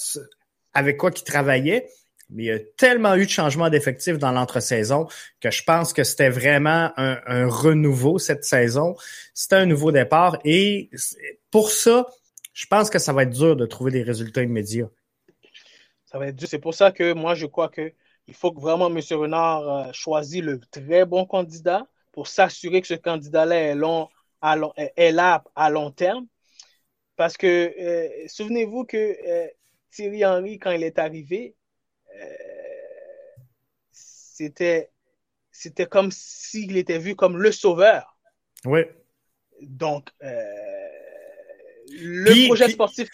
avec quoi qu'il travaillait mais il y a tellement eu de changements d'effectifs dans l'entre-saison que je pense que c'était vraiment un, renouveau cette saison. C'était un nouveau départ et pour ça, je pense que ça va être dur de trouver des résultats immédiats. Ça va être dur. C'est pour ça que moi, je crois que il faut que vraiment M. Renard euh, choisisse le très bon candidat pour s'assurer que ce candidat-là est, est là à long terme. Parce que euh, souvenez-vous que euh, Thierry Henry, quand il est arrivé, c'était c'était comme s'il était vu comme le sauveur. Oui. Donc, euh, le projet sportif.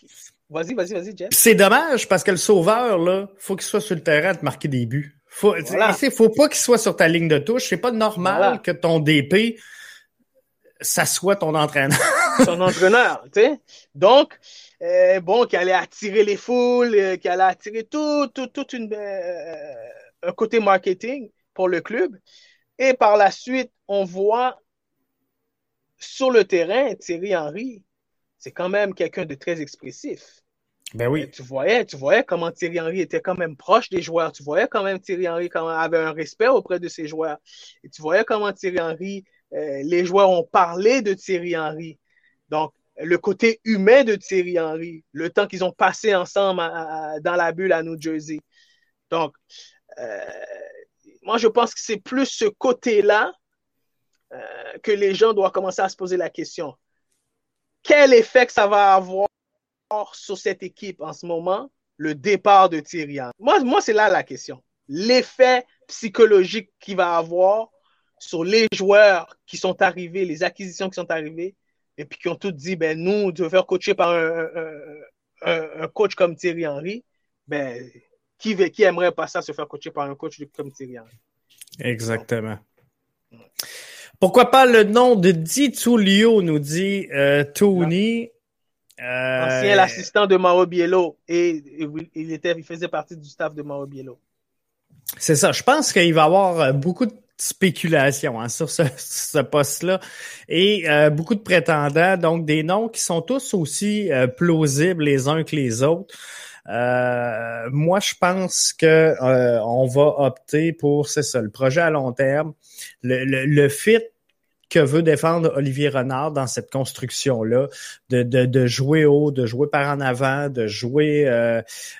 Vas-y, vas-y, vas-y, Jeff. C'est dommage parce que le sauveur, là, faut qu'il soit sur le terrain à te marquer des buts. Faut, faut pas qu'il soit sur ta ligne de touche. C'est pas normal que ton DP, ça soit ton entraîneur. ton entraîneur, tu sais. Donc, euh, bon, qui allait attirer les foules, euh, qui allait attirer tout, tout, tout une, euh, un côté marketing pour le club. Et par la suite, on voit sur le terrain, Thierry Henry, c'est quand même quelqu'un de très expressif. Ben oui. tu voyais, tu voyais comment Thierry Henry était quand même proche des joueurs. Tu voyais quand même Thierry Henry avait un respect auprès de ses joueurs. Et tu voyais comment Thierry Henry euh, les joueurs ont parlé de Thierry Henry. Donc, le côté humain de Thierry Henry, le temps qu'ils ont passé ensemble dans la bulle à New Jersey. Donc, euh, moi, je pense que c'est plus ce côté-là euh, que les gens doivent commencer à se poser la question. Quel effet que ça va avoir sur cette équipe en ce moment, le départ de Thierry Henry? Moi, moi c'est là la question. L'effet psychologique qu'il va avoir sur les joueurs qui sont arrivés, les acquisitions qui sont arrivées, et puis qui ont tous dit, ben, nous, de faire coacher par un, coach comme Thierry Henry, ben, qui, qui aimerait pas ça se faire coacher par un coach comme Thierry Henry? Exactement. Pourquoi pas le nom de Di Tullio, nous dit euh, Tony. Euh, Ancien assistant de Mauro Biello et, il, était, il faisait partie du staff de Mauro Biello. C'est ça. Je pense qu'il va y avoir euh, beaucoup de spéculation hein, sur ce, poste-là et euh, beaucoup de prétendants, donc des noms qui sont tous aussi euh, plausibles les uns que les autres. Euh, moi, je pense que on va opter pour c'est ça, le projet à long terme, le, le, fit que veut défendre Olivier Renard dans cette construction-là, de, de, de, jouer haut, de jouer par en avant, de jouer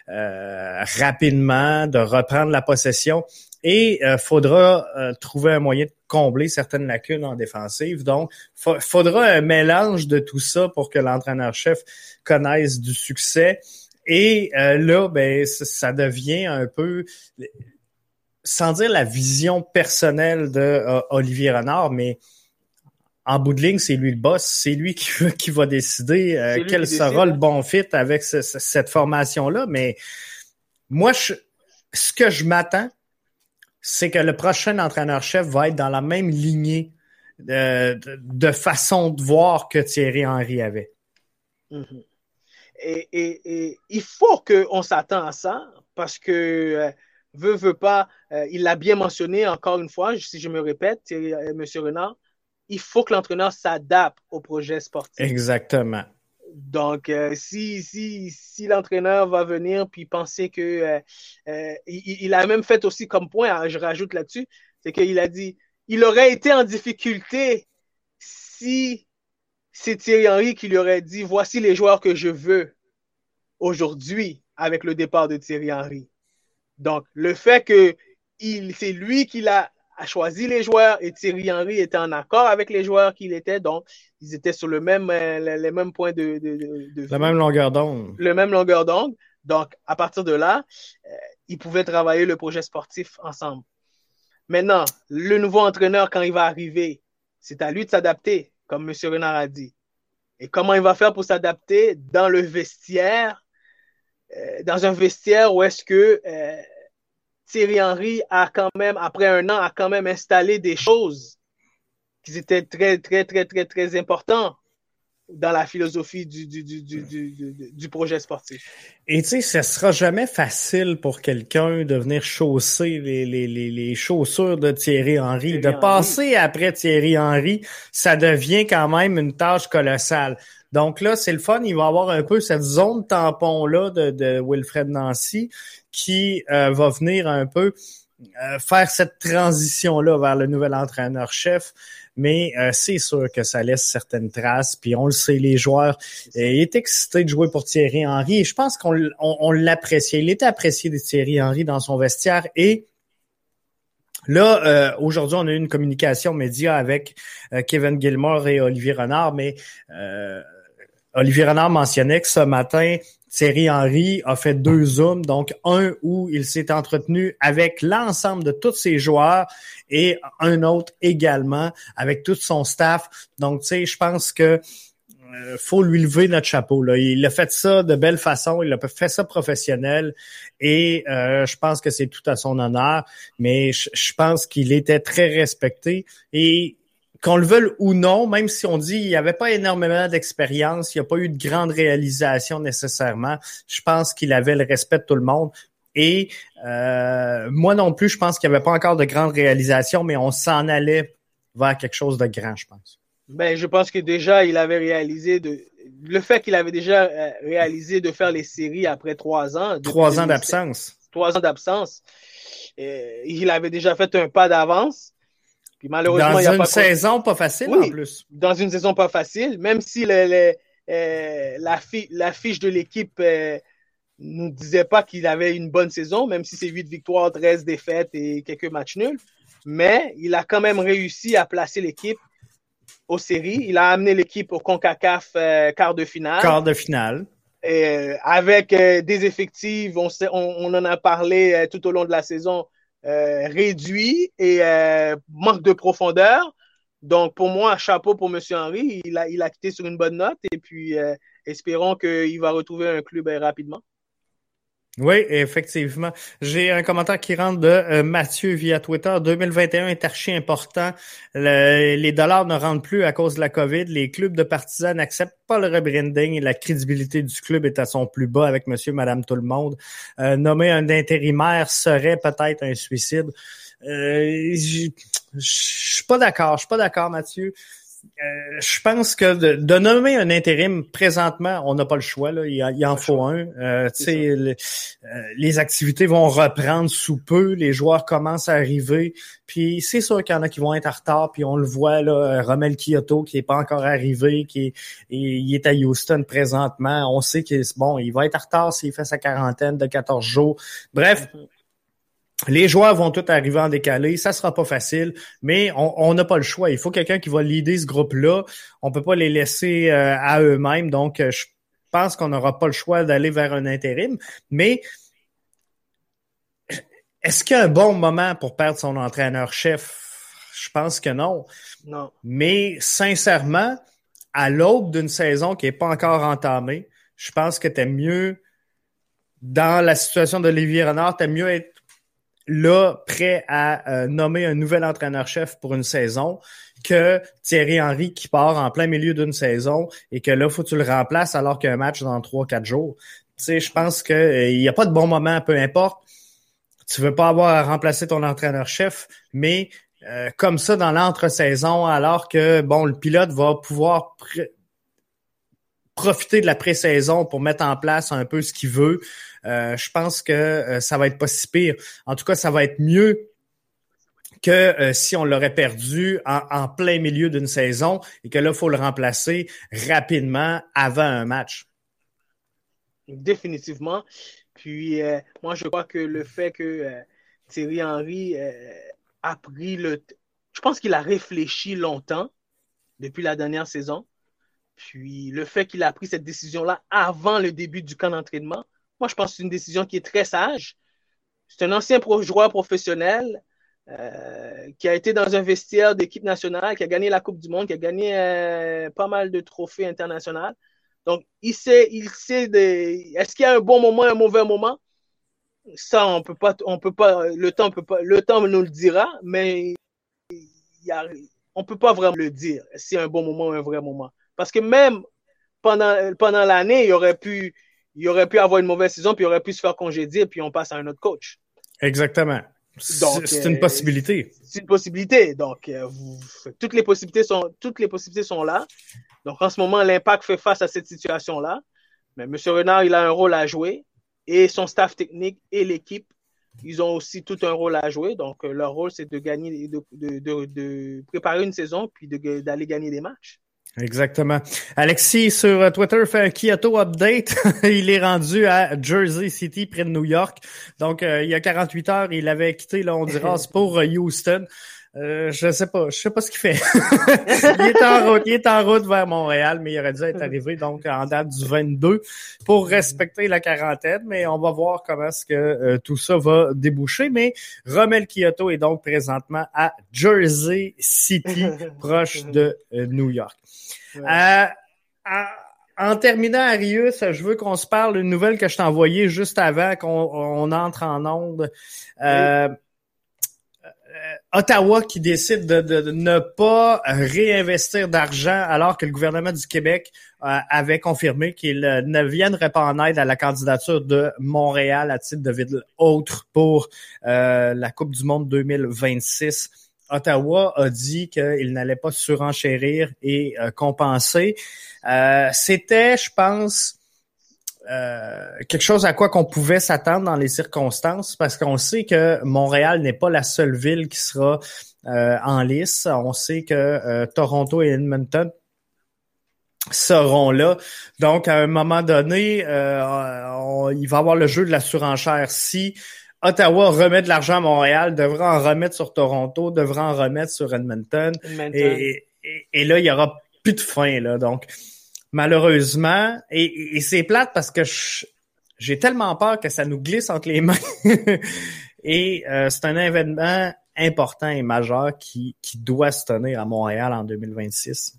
rapidement, de reprendre la possession et il euh, faudra euh, trouver un moyen de combler certaines lacunes en défensive. Donc, il faudra un mélange de tout ça pour que l'entraîneur-chef connaisse du succès. Et euh, là, ben, ça devient un peu, sans dire la vision personnelle de Olivier Renard, mais en bout de ligne, c'est lui le boss, c'est lui qui, qui va décider quel sera le bon fit avec cette formation-là. Mais moi, je, ce que je m'attends, c'est que le prochain entraîneur-chef va être dans la même lignée de, de, façon de voir que Thierry Henry avait. Mm-hmm. et, et, il faut qu'on s'attend à ça parce que euh, veut, veut pas, euh, il l'a bien mentionné encore une fois, si je me répète, Thierry, euh, M. Renard, il faut que l'entraîneur s'adapte au projet sportif. Exactement. Donc, euh, si, si, si l'entraîneur va venir puis penser que. Euh, euh, il, a même fait aussi comme point, hein, je rajoute là-dessus, c'est qu'il a dit il aurait été en difficulté si c'est Thierry Henry qui lui aurait dit voici les joueurs que je veux aujourd'hui avec le départ de Thierry Henry. Donc, le fait que c'est lui qui l'a a choisi les joueurs et Thierry Henry était en accord avec les joueurs qu'il était. Donc, ils étaient sur le même, euh, les, mêmes points de, de, La même longueur d'onde. Le même longueur d'onde. Donc, à partir de là, euh, ils pouvaient travailler le projet sportif ensemble. Maintenant, le nouveau entraîneur, quand il va arriver, c'est à lui de s'adapter, comme M. Renard a dit. Et comment il va faire pour s'adapter dans le vestiaire, euh, dans un vestiaire où est-ce que Thierry Henry a quand même, après un an, a quand même installé des choses qui étaient très, très, très, très, très importantes dans la philosophie du, du, du, du, projet sportif. Et tu sais, ce sera jamais facile pour quelqu'un de venir chausser les, les, les, les chaussures de Thierry Henry. de passer après Thierry Henry, ça devient quand même une tâche colossale. Donc là, c'est le fun. Il va avoir un peu cette zone tampon-là de, de Wilfred Nancy qui euh, va venir un peu euh, faire cette transition-là vers le nouvel entraîneur-chef. Mais euh, c'est sûr que ça laisse certaines traces. Puis on le sait, les joueurs il est excité de jouer pour Thierry Henry. Et je pense qu'on on, l'appréciait. Il était apprécié de Thierry Henry dans son vestiaire. Et Là, aujourd'hui, on a eu une communication média avec Kevin Gilmore et Olivier Renard, mais Olivier Renard mentionnait que ce matin, Thierry Henry a fait deux zooms, donc un où il s'est entretenu avec l'ensemble de tous ses joueurs et un autre également avec tout son staff. Donc, tu sais, je pense que euh, faut lui lever notre chapeau. Là. Il a fait ça de belle façon, il a fait ça professionnel et euh, je pense que c'est tout à son honneur, mais je, je pense qu'il était très respecté et qu'on le veuille ou non, même si on dit qu'il n'y avait pas énormément d'expérience, il n'y a pas eu de grande réalisation nécessairement, je pense qu'il avait le respect de tout le monde. Et euh, moi non plus, je pense qu'il n'y avait pas encore de grande réalisation, mais on s'en allait vers quelque chose de grand, je pense. Ben, je pense que déjà, il avait réalisé de le fait qu'il avait déjà euh, réalisé de faire les séries après trois ans. Trois ans d'absence. Trois ans d'absence. Euh, il avait déjà fait un pas d'avance. Puis malheureusement, dans il y a une pas saison pas facile Oui. en plus. dans une saison pas facile, même si le, le- euh, la, fi- la fiche de l'équipe euh, nous disait pas qu'il avait une bonne saison, même si c'est 8 victoires, 13 défaites et quelques matchs nuls. Mais il a quand même réussi à placer l'équipe aux séries. Il a amené l'équipe au CONCACAF euh, quart de finale. Quart de finale. Avec des effectifs, on, sait- on, on en a parlé tout au long de la saison, euh, réduits et euh, manque de profondeur. Donc, pour moi, chapeau pour M. Henry. Il a, il a quitté sur une bonne note et puis euh, espérons qu'il va retrouver un club euh, rapidement. Oui, effectivement. J'ai un commentaire qui rentre de euh, Mathieu via Twitter. 2021 est archi important. Le- les dollars ne rentrent plus à cause de la COVID. Les clubs de partisans n'acceptent pas le rebranding et la crédibilité du club est à son plus bas avec monsieur, madame, tout le monde. Euh, nommer un intérimaire serait peut-être un suicide. Euh, je suis pas d'accord. Je suis pas d'accord, Mathieu. Euh, je pense que de, de nommer un intérim présentement, on n'a pas le choix. Là. Il, y a- il en faut un. Euh, le- euh, les activités vont reprendre sous peu, les joueurs commencent à arriver. Puis c'est sûr qu'il y en a qui vont être en retard. Puis on le voit là, euh, Romel Kyoto qui est pas encore arrivé, qui est, et il est à Houston présentement. On sait qu'il bon, il va être en retard s'il fait sa quarantaine de 14 jours. Bref. Les joueurs vont tous arriver en décalé, ça sera pas facile, mais on n'a pas le choix. Il faut quelqu'un qui va leader ce groupe-là. On peut pas les laisser euh, à eux-mêmes, donc euh, je pense qu'on n'aura pas le choix d'aller vers un intérim. Mais est-ce qu'il y a un bon moment pour perdre son entraîneur-chef? Je pense que non. Non. Mais sincèrement, à l'aube d'une saison qui n'est pas encore entamée, je pense que t'es mieux dans la situation d'Olivier Renard, t'es mieux être là, prêt à euh, nommer un nouvel entraîneur-chef pour une saison, que Thierry Henry qui part en plein milieu d'une saison et que là, faut que tu le remplaces alors qu'il y a match dans trois, quatre jours. Tu sais, je pense que euh, n'y a pas de bon moment, peu importe. Tu veux pas avoir à remplacer ton entraîneur-chef, mais euh, comme ça dans l'entre-saison, alors que bon, le pilote va pouvoir pr- profiter de la pré-saison pour mettre en place un peu ce qu'il veut. Euh, je pense que euh, ça va être pas si pire. En tout cas, ça va être mieux que euh, si on l'aurait perdu en, en plein milieu d'une saison et que là, il faut le remplacer rapidement avant un match. Définitivement. Puis, moi, je crois que le fait que Thierry Henry a pris le... Je pense qu'il a réfléchi longtemps depuis la dernière saison. Puis, le fait qu'il a pris cette décision-là avant le début du camp d'entraînement, moi, je pense que c'est une décision qui est très sage. C'est un ancien joueur professionnel euh, qui a été dans un vestiaire d'équipe nationale, qui a gagné la Coupe du Monde, qui a gagné euh, pas mal de trophées internationaux. Donc, il sait, il sait de, est-ce qu'il y a un bon moment, un mauvais moment? Ça, on peut pas, on peut pas, le temps peut pas, le temps nous le dira, mais il y a, on peut pas vraiment le dire si un bon moment ou un vrai moment. Parce que même pendant, pendant l'année, il aurait pu, il aurait pu avoir une mauvaise saison, puis il aurait pu se faire congédier, puis on passe à un autre coach. Exactement. C'est une euh, possibilité. C'est une possibilité. Donc, euh, vous- toutes les possibilités sont, toutes les possibilités sont là. Donc, en ce moment, l'impact fait face à cette situation-là. Mais M. Renard, il a un rôle à jouer. Et son staff technique et l'équipe, ils ont aussi tout un rôle à jouer. Donc, euh, leur rôle, c'est de gagner, de, de, de, de préparer une saison, puis de- d'aller gagner des matchs. Exactement. Alexis sur euh, Twitter fait un Kyoto update. il est rendu à Jersey City, près de New York. Donc, euh, il y a 48 heures, il avait quitté le Honduras pour euh, Houston. Euh, je sais pas, je sais pas ce qu'il fait. il est en route, il est en route vers Montréal, mais il aurait dû être arrivé donc en date du 22 pour respecter la quarantaine. Mais on va voir comment est-ce que euh, tout ça va déboucher. Mais Romel Kyoto est donc présentement à Jersey City, proche de euh, New York. Ouais. Euh, en, terminant, Arius, je veux qu'on se parle d'une nouvelle que je t'ai envoyée juste avant qu'on on entre en onde. Ottawa qui décide de, ne pas réinvestir d'argent alors que le gouvernement du Québec euh, avait confirmé qu'il euh, ne viendrait pas en aide à la candidature de Montréal à titre de ville autre pour euh, la Coupe du Monde 2026. Ottawa a dit qu'il n'allait pas surenchérir et euh, compenser. Euh, C'était, je pense, euh, quelque chose à quoi qu'on pouvait s'attendre dans les circonstances, parce qu'on sait que Montréal n'est pas la seule ville qui sera en lice. On sait que Toronto et Edmonton seront là. Donc, à un moment donné, il va y avoir le jeu de la surenchère. Si Ottawa remet de l'argent à Montréal, devra en remettre sur Toronto, devra en remettre sur Edmonton. Et, et, là, il y aura plus de fin. Là. Donc, malheureusement, et, c'est plate parce que j'ai tellement peur que ça nous glisse entre les mains. et euh, c'est un événement important et majeur qui, qui doit se tenir à Montréal en 2026.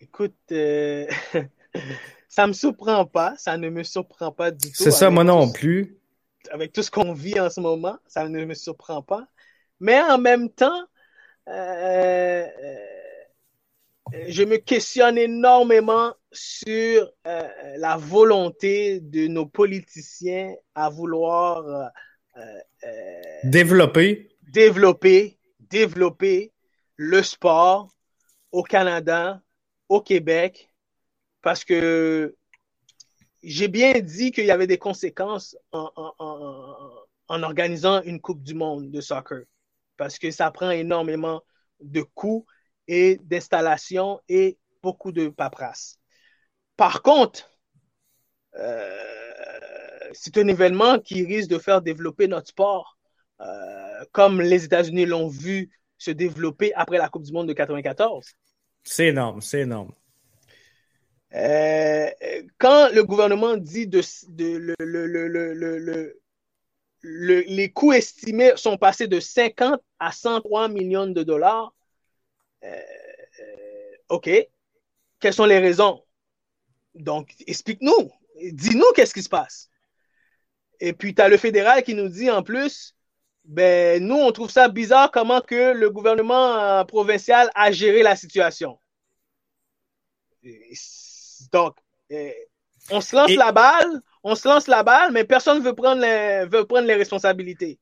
Écoute, euh, ça me surprend pas, ça ne me surprend pas du tout. C'est ça, moi non plus. Avec tout ce qu'on vit en ce moment, ça ne me surprend pas. Mais en même temps, euh, je me questionne énormément sur euh, la volonté de nos politiciens à vouloir développer. développer, développer le sport au Canada, au Québec parce que j'ai bien dit qu'il y avait des conséquences en, organisant une Coupe du Monde de soccer parce que ça prend énormément de coûts et d'installation et beaucoup de paperasse. Par contre, euh, c'est un événement qui risque de faire développer notre sport, euh, comme les États-Unis l'ont vu se développer après la Coupe du Monde de 94. C'est énorme, c'est énorme. Euh, quand le gouvernement dit de, le, les coûts estimés sont passés de 50 à 103 millions de dollars, OK, quelles sont les raisons? Donc, explique-nous, dis-nous qu'est-ce qui se passe. Et puis, tu as le fédéral qui nous dit en plus, ben, nous, on trouve ça bizarre comment que le gouvernement provincial a géré la situation. Donc, on se lance la balle, on se lance la balle, mais personne ne veut prendre les, veut prendre les responsabilités.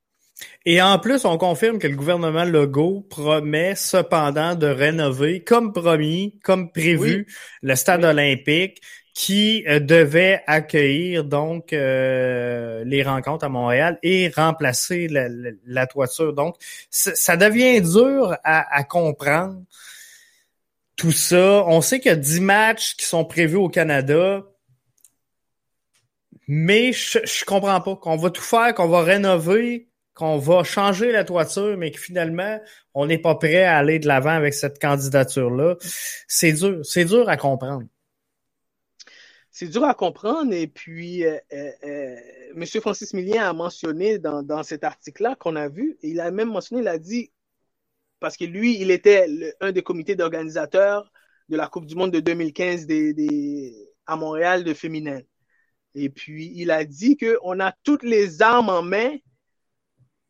Et en plus, on confirme que le gouvernement Legault promet cependant de rénover, comme promis, comme prévu, le stade olympique qui euh, devait accueillir donc euh, les rencontres à Montréal et remplacer la, toiture. Donc, ça devient dur à, à comprendre tout ça. On sait qu'il y a 10 matchs qui sont prévus au Canada. Mais je, je comprends pas qu'on va tout faire, qu'on va rénover, qu'on va changer la toiture, mais que finalement, on n'est pas prêt à aller de l'avant avec cette candidature-là. C'est dur, c'est dur à comprendre. C'est dur à comprendre. Et puis, euh, euh, euh M. Francis Millien a mentionné dans, cet article-là qu'on a vu, il a même mentionné, il a dit parce que lui, il était un des comités d'organisateurs de la Coupe du Monde de 2015 à Montréal de féminin. Et puis, il a dit qu'on a toutes les armes en main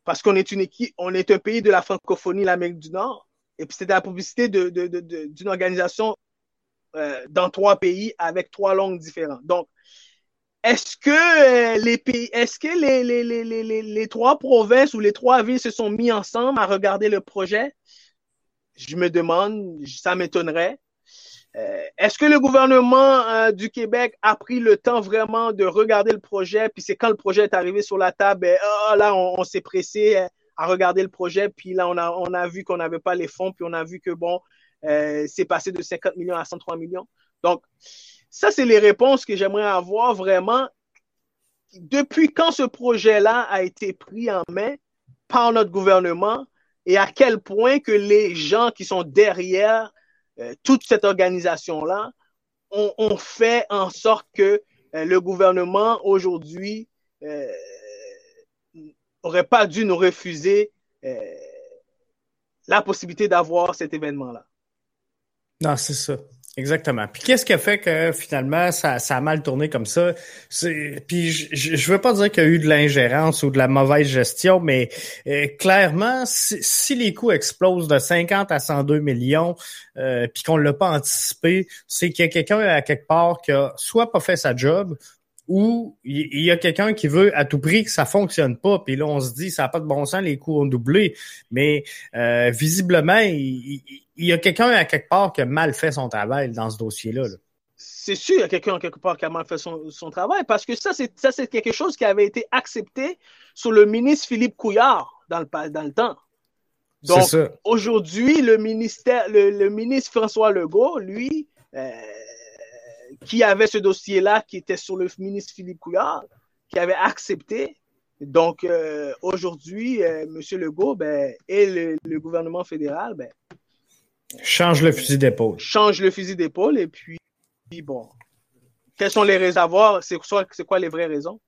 parce qu'on est une équipe, on est un pays de la francophonie, l'Amérique du Nord. Et puis, c'était la publicité d'une organisation euh, dans trois pays avec trois langues différentes. Donc, est-ce que euh, les pays, est-ce que les, les, les, les, trois provinces ou les trois villes se sont mis ensemble à regarder le projet? Je me demande, ça m'étonnerait. Euh, est-ce que le gouvernement euh, du Québec a pris le temps vraiment de regarder le projet, puis c'est quand le projet est arrivé sur la table, ben, oh, là, on, s'est pressé à regarder le projet, puis là, on a, on a vu qu'on n'avait pas les fonds, puis on a vu que, bon, c'est passé de 50 millions à 103 millions. Donc, ça, c'est les réponses que j'aimerais avoir vraiment. Depuis quand ce projet-là a été pris en main par notre gouvernement et à quel point que les gens qui sont derrière euh, toute cette organisation-là ont, fait en sorte que euh, le gouvernement aujourd'hui n'aurait euh, pas dû nous refuser la possibilité d'avoir cet événement-là. Non, c'est ça. Exactement. Puis qu'est-ce qui a fait que finalement ça, ça a mal tourné comme ça? Puis je, je veux pas dire qu'il y a eu de l'ingérence ou de la mauvaise gestion, mais euh, clairement, si, les coûts explosent de 50 à 102 millions, euh, puis qu'on l'a pas anticipé, c'est qu'il y a quelqu'un à quelque part qui a soit pas fait sa job ou il y a quelqu'un qui veut à tout prix que ça fonctionne pas, puis là on se dit ça n'a pas de bon sens, les coûts ont doublé, mais euh, visiblement il, y a quelqu'un à quelque part qui a mal fait son travail dans ce dossier-là. c'est sûr, il y a quelqu'un quelque part qui a mal fait son, travail parce que ça, c'est ça, c'est quelque chose qui avait été accepté sur le ministre Philippe Couillard dans le, dans le temps. Donc, aujourd'hui, le ministère, le, ministre François Legault, lui, euh, qui avait ce dossier-là, qui était sur le ministre Philippe Couillard, qui avait accepté. Donc, euh, aujourd'hui, euh, M. Legault ben, et le, gouvernement fédéral ben, change le fusil d'épaule. Change le fusil d'épaule et puis, bon, quels sont les réservoirs? C'est quoi, quoi les vraies raisons?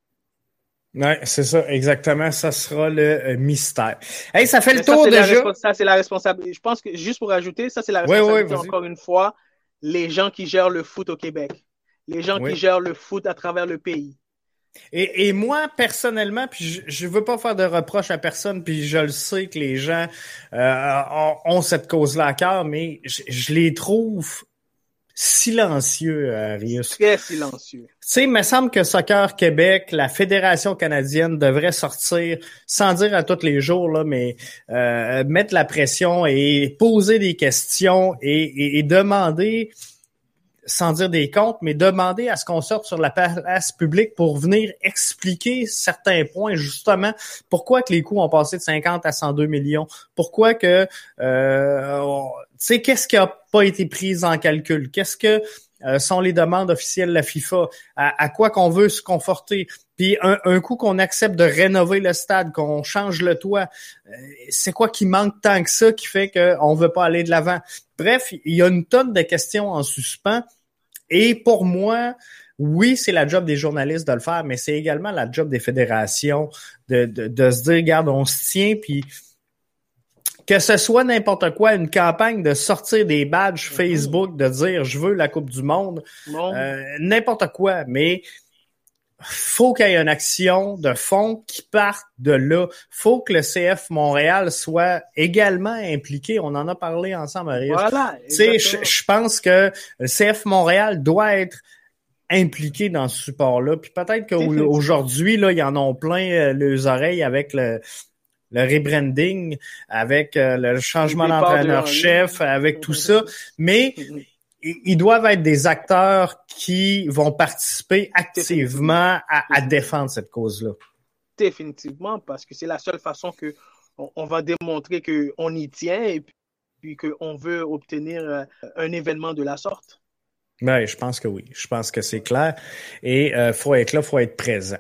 Oui, c'est ça, exactement. Ça sera le euh, mystère. Hey, ça fait le tour déjà. Ça, c'est la responsabilité. Je pense que, juste pour ajouter, ça, c'est la responsabilité, encore une fois, les gens qui gèrent le foot au Québec. Les gens qui gèrent le foot à travers le pays. Et, et moi, personnellement, puis je ne veux pas faire de reproches à personne, puis je le sais que les gens euh, ont, cette cause-là à cœur, mais je, je les trouve silencieux, Arius. Très silencieux. Tu sais, il me semble que Soccer Québec, la Fédération canadienne devrait sortir, sans dire à tous les jours, là, mais euh, mettre la pression et poser des questions et, et demander sans dire des comptes, mais demander à ce qu'on sorte sur la place publique pour venir expliquer certains points, justement, pourquoi que les coûts ont passé de 50 à 102 millions, pourquoi que, euh, tu sais, qu'est-ce qui a pas été pris en calcul, qu'est-ce que euh, sont les demandes officielles de la FIFA, à, quoi qu'on veut se conforter? Puis un, un coup qu'on accepte de rénover le stade, qu'on change le toit, euh, c'est quoi qui manque tant que ça qui fait qu'on veut pas aller de l'avant? Bref, il y a une tonne de questions en suspens. Et pour moi, oui, c'est la job des journalistes de le faire, mais c'est également la job des fédérations de, de, de se dire, regarde, on se tient, puis que ce soit n'importe quoi, une campagne de sortir des badges mm-hmm. Facebook, de dire je veux la Coupe du Monde, euh, n'importe quoi, mais faut qu'il y ait une action de fond qui parte de là. faut que le CF Montréal soit également impliqué. On en a parlé ensemble, Marius. Voilà, je, je pense que le CF Montréal doit être impliqué dans ce support-là. Puis peut-être qu'aujourd'hui, là, ils en ont plein euh, les oreilles avec le, le rebranding, avec euh, le changement d'entraîneur-chef, avec tout ça. Mais ils doivent être des acteurs qui vont participer activement à, défendre cette cause-là. Définitivement, parce que c'est la seule façon que on, va démontrer qu'on y tient et puis qu'on veut obtenir euh, un événement de la sorte. Oui, je pense que oui. Je pense que c'est clair. Et il euh, faut être là, faut être présent.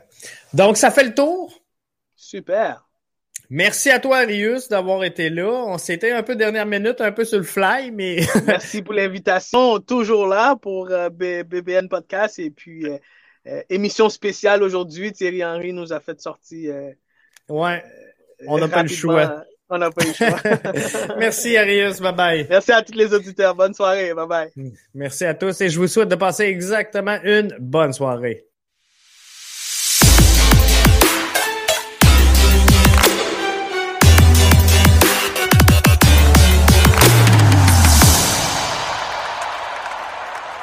Donc, ça fait le tour? Super. Merci à toi, Arius, d'avoir été là. On s'était un peu dernière minute, un peu sur le fly, mais. Merci pour l'invitation. Toujours là pour euh, BBN Podcast et puis euh, euh, émission spéciale aujourd'hui. Thierry Henry nous a fait sortir. ouais. On n'a pas le choix. On n'a pas le choix. Merci, Arius. Bye bye. Merci à tous les auditeurs. Bonne soirée. Bye bye. Merci à tous et je vous souhaite de passer exactement une bonne soirée.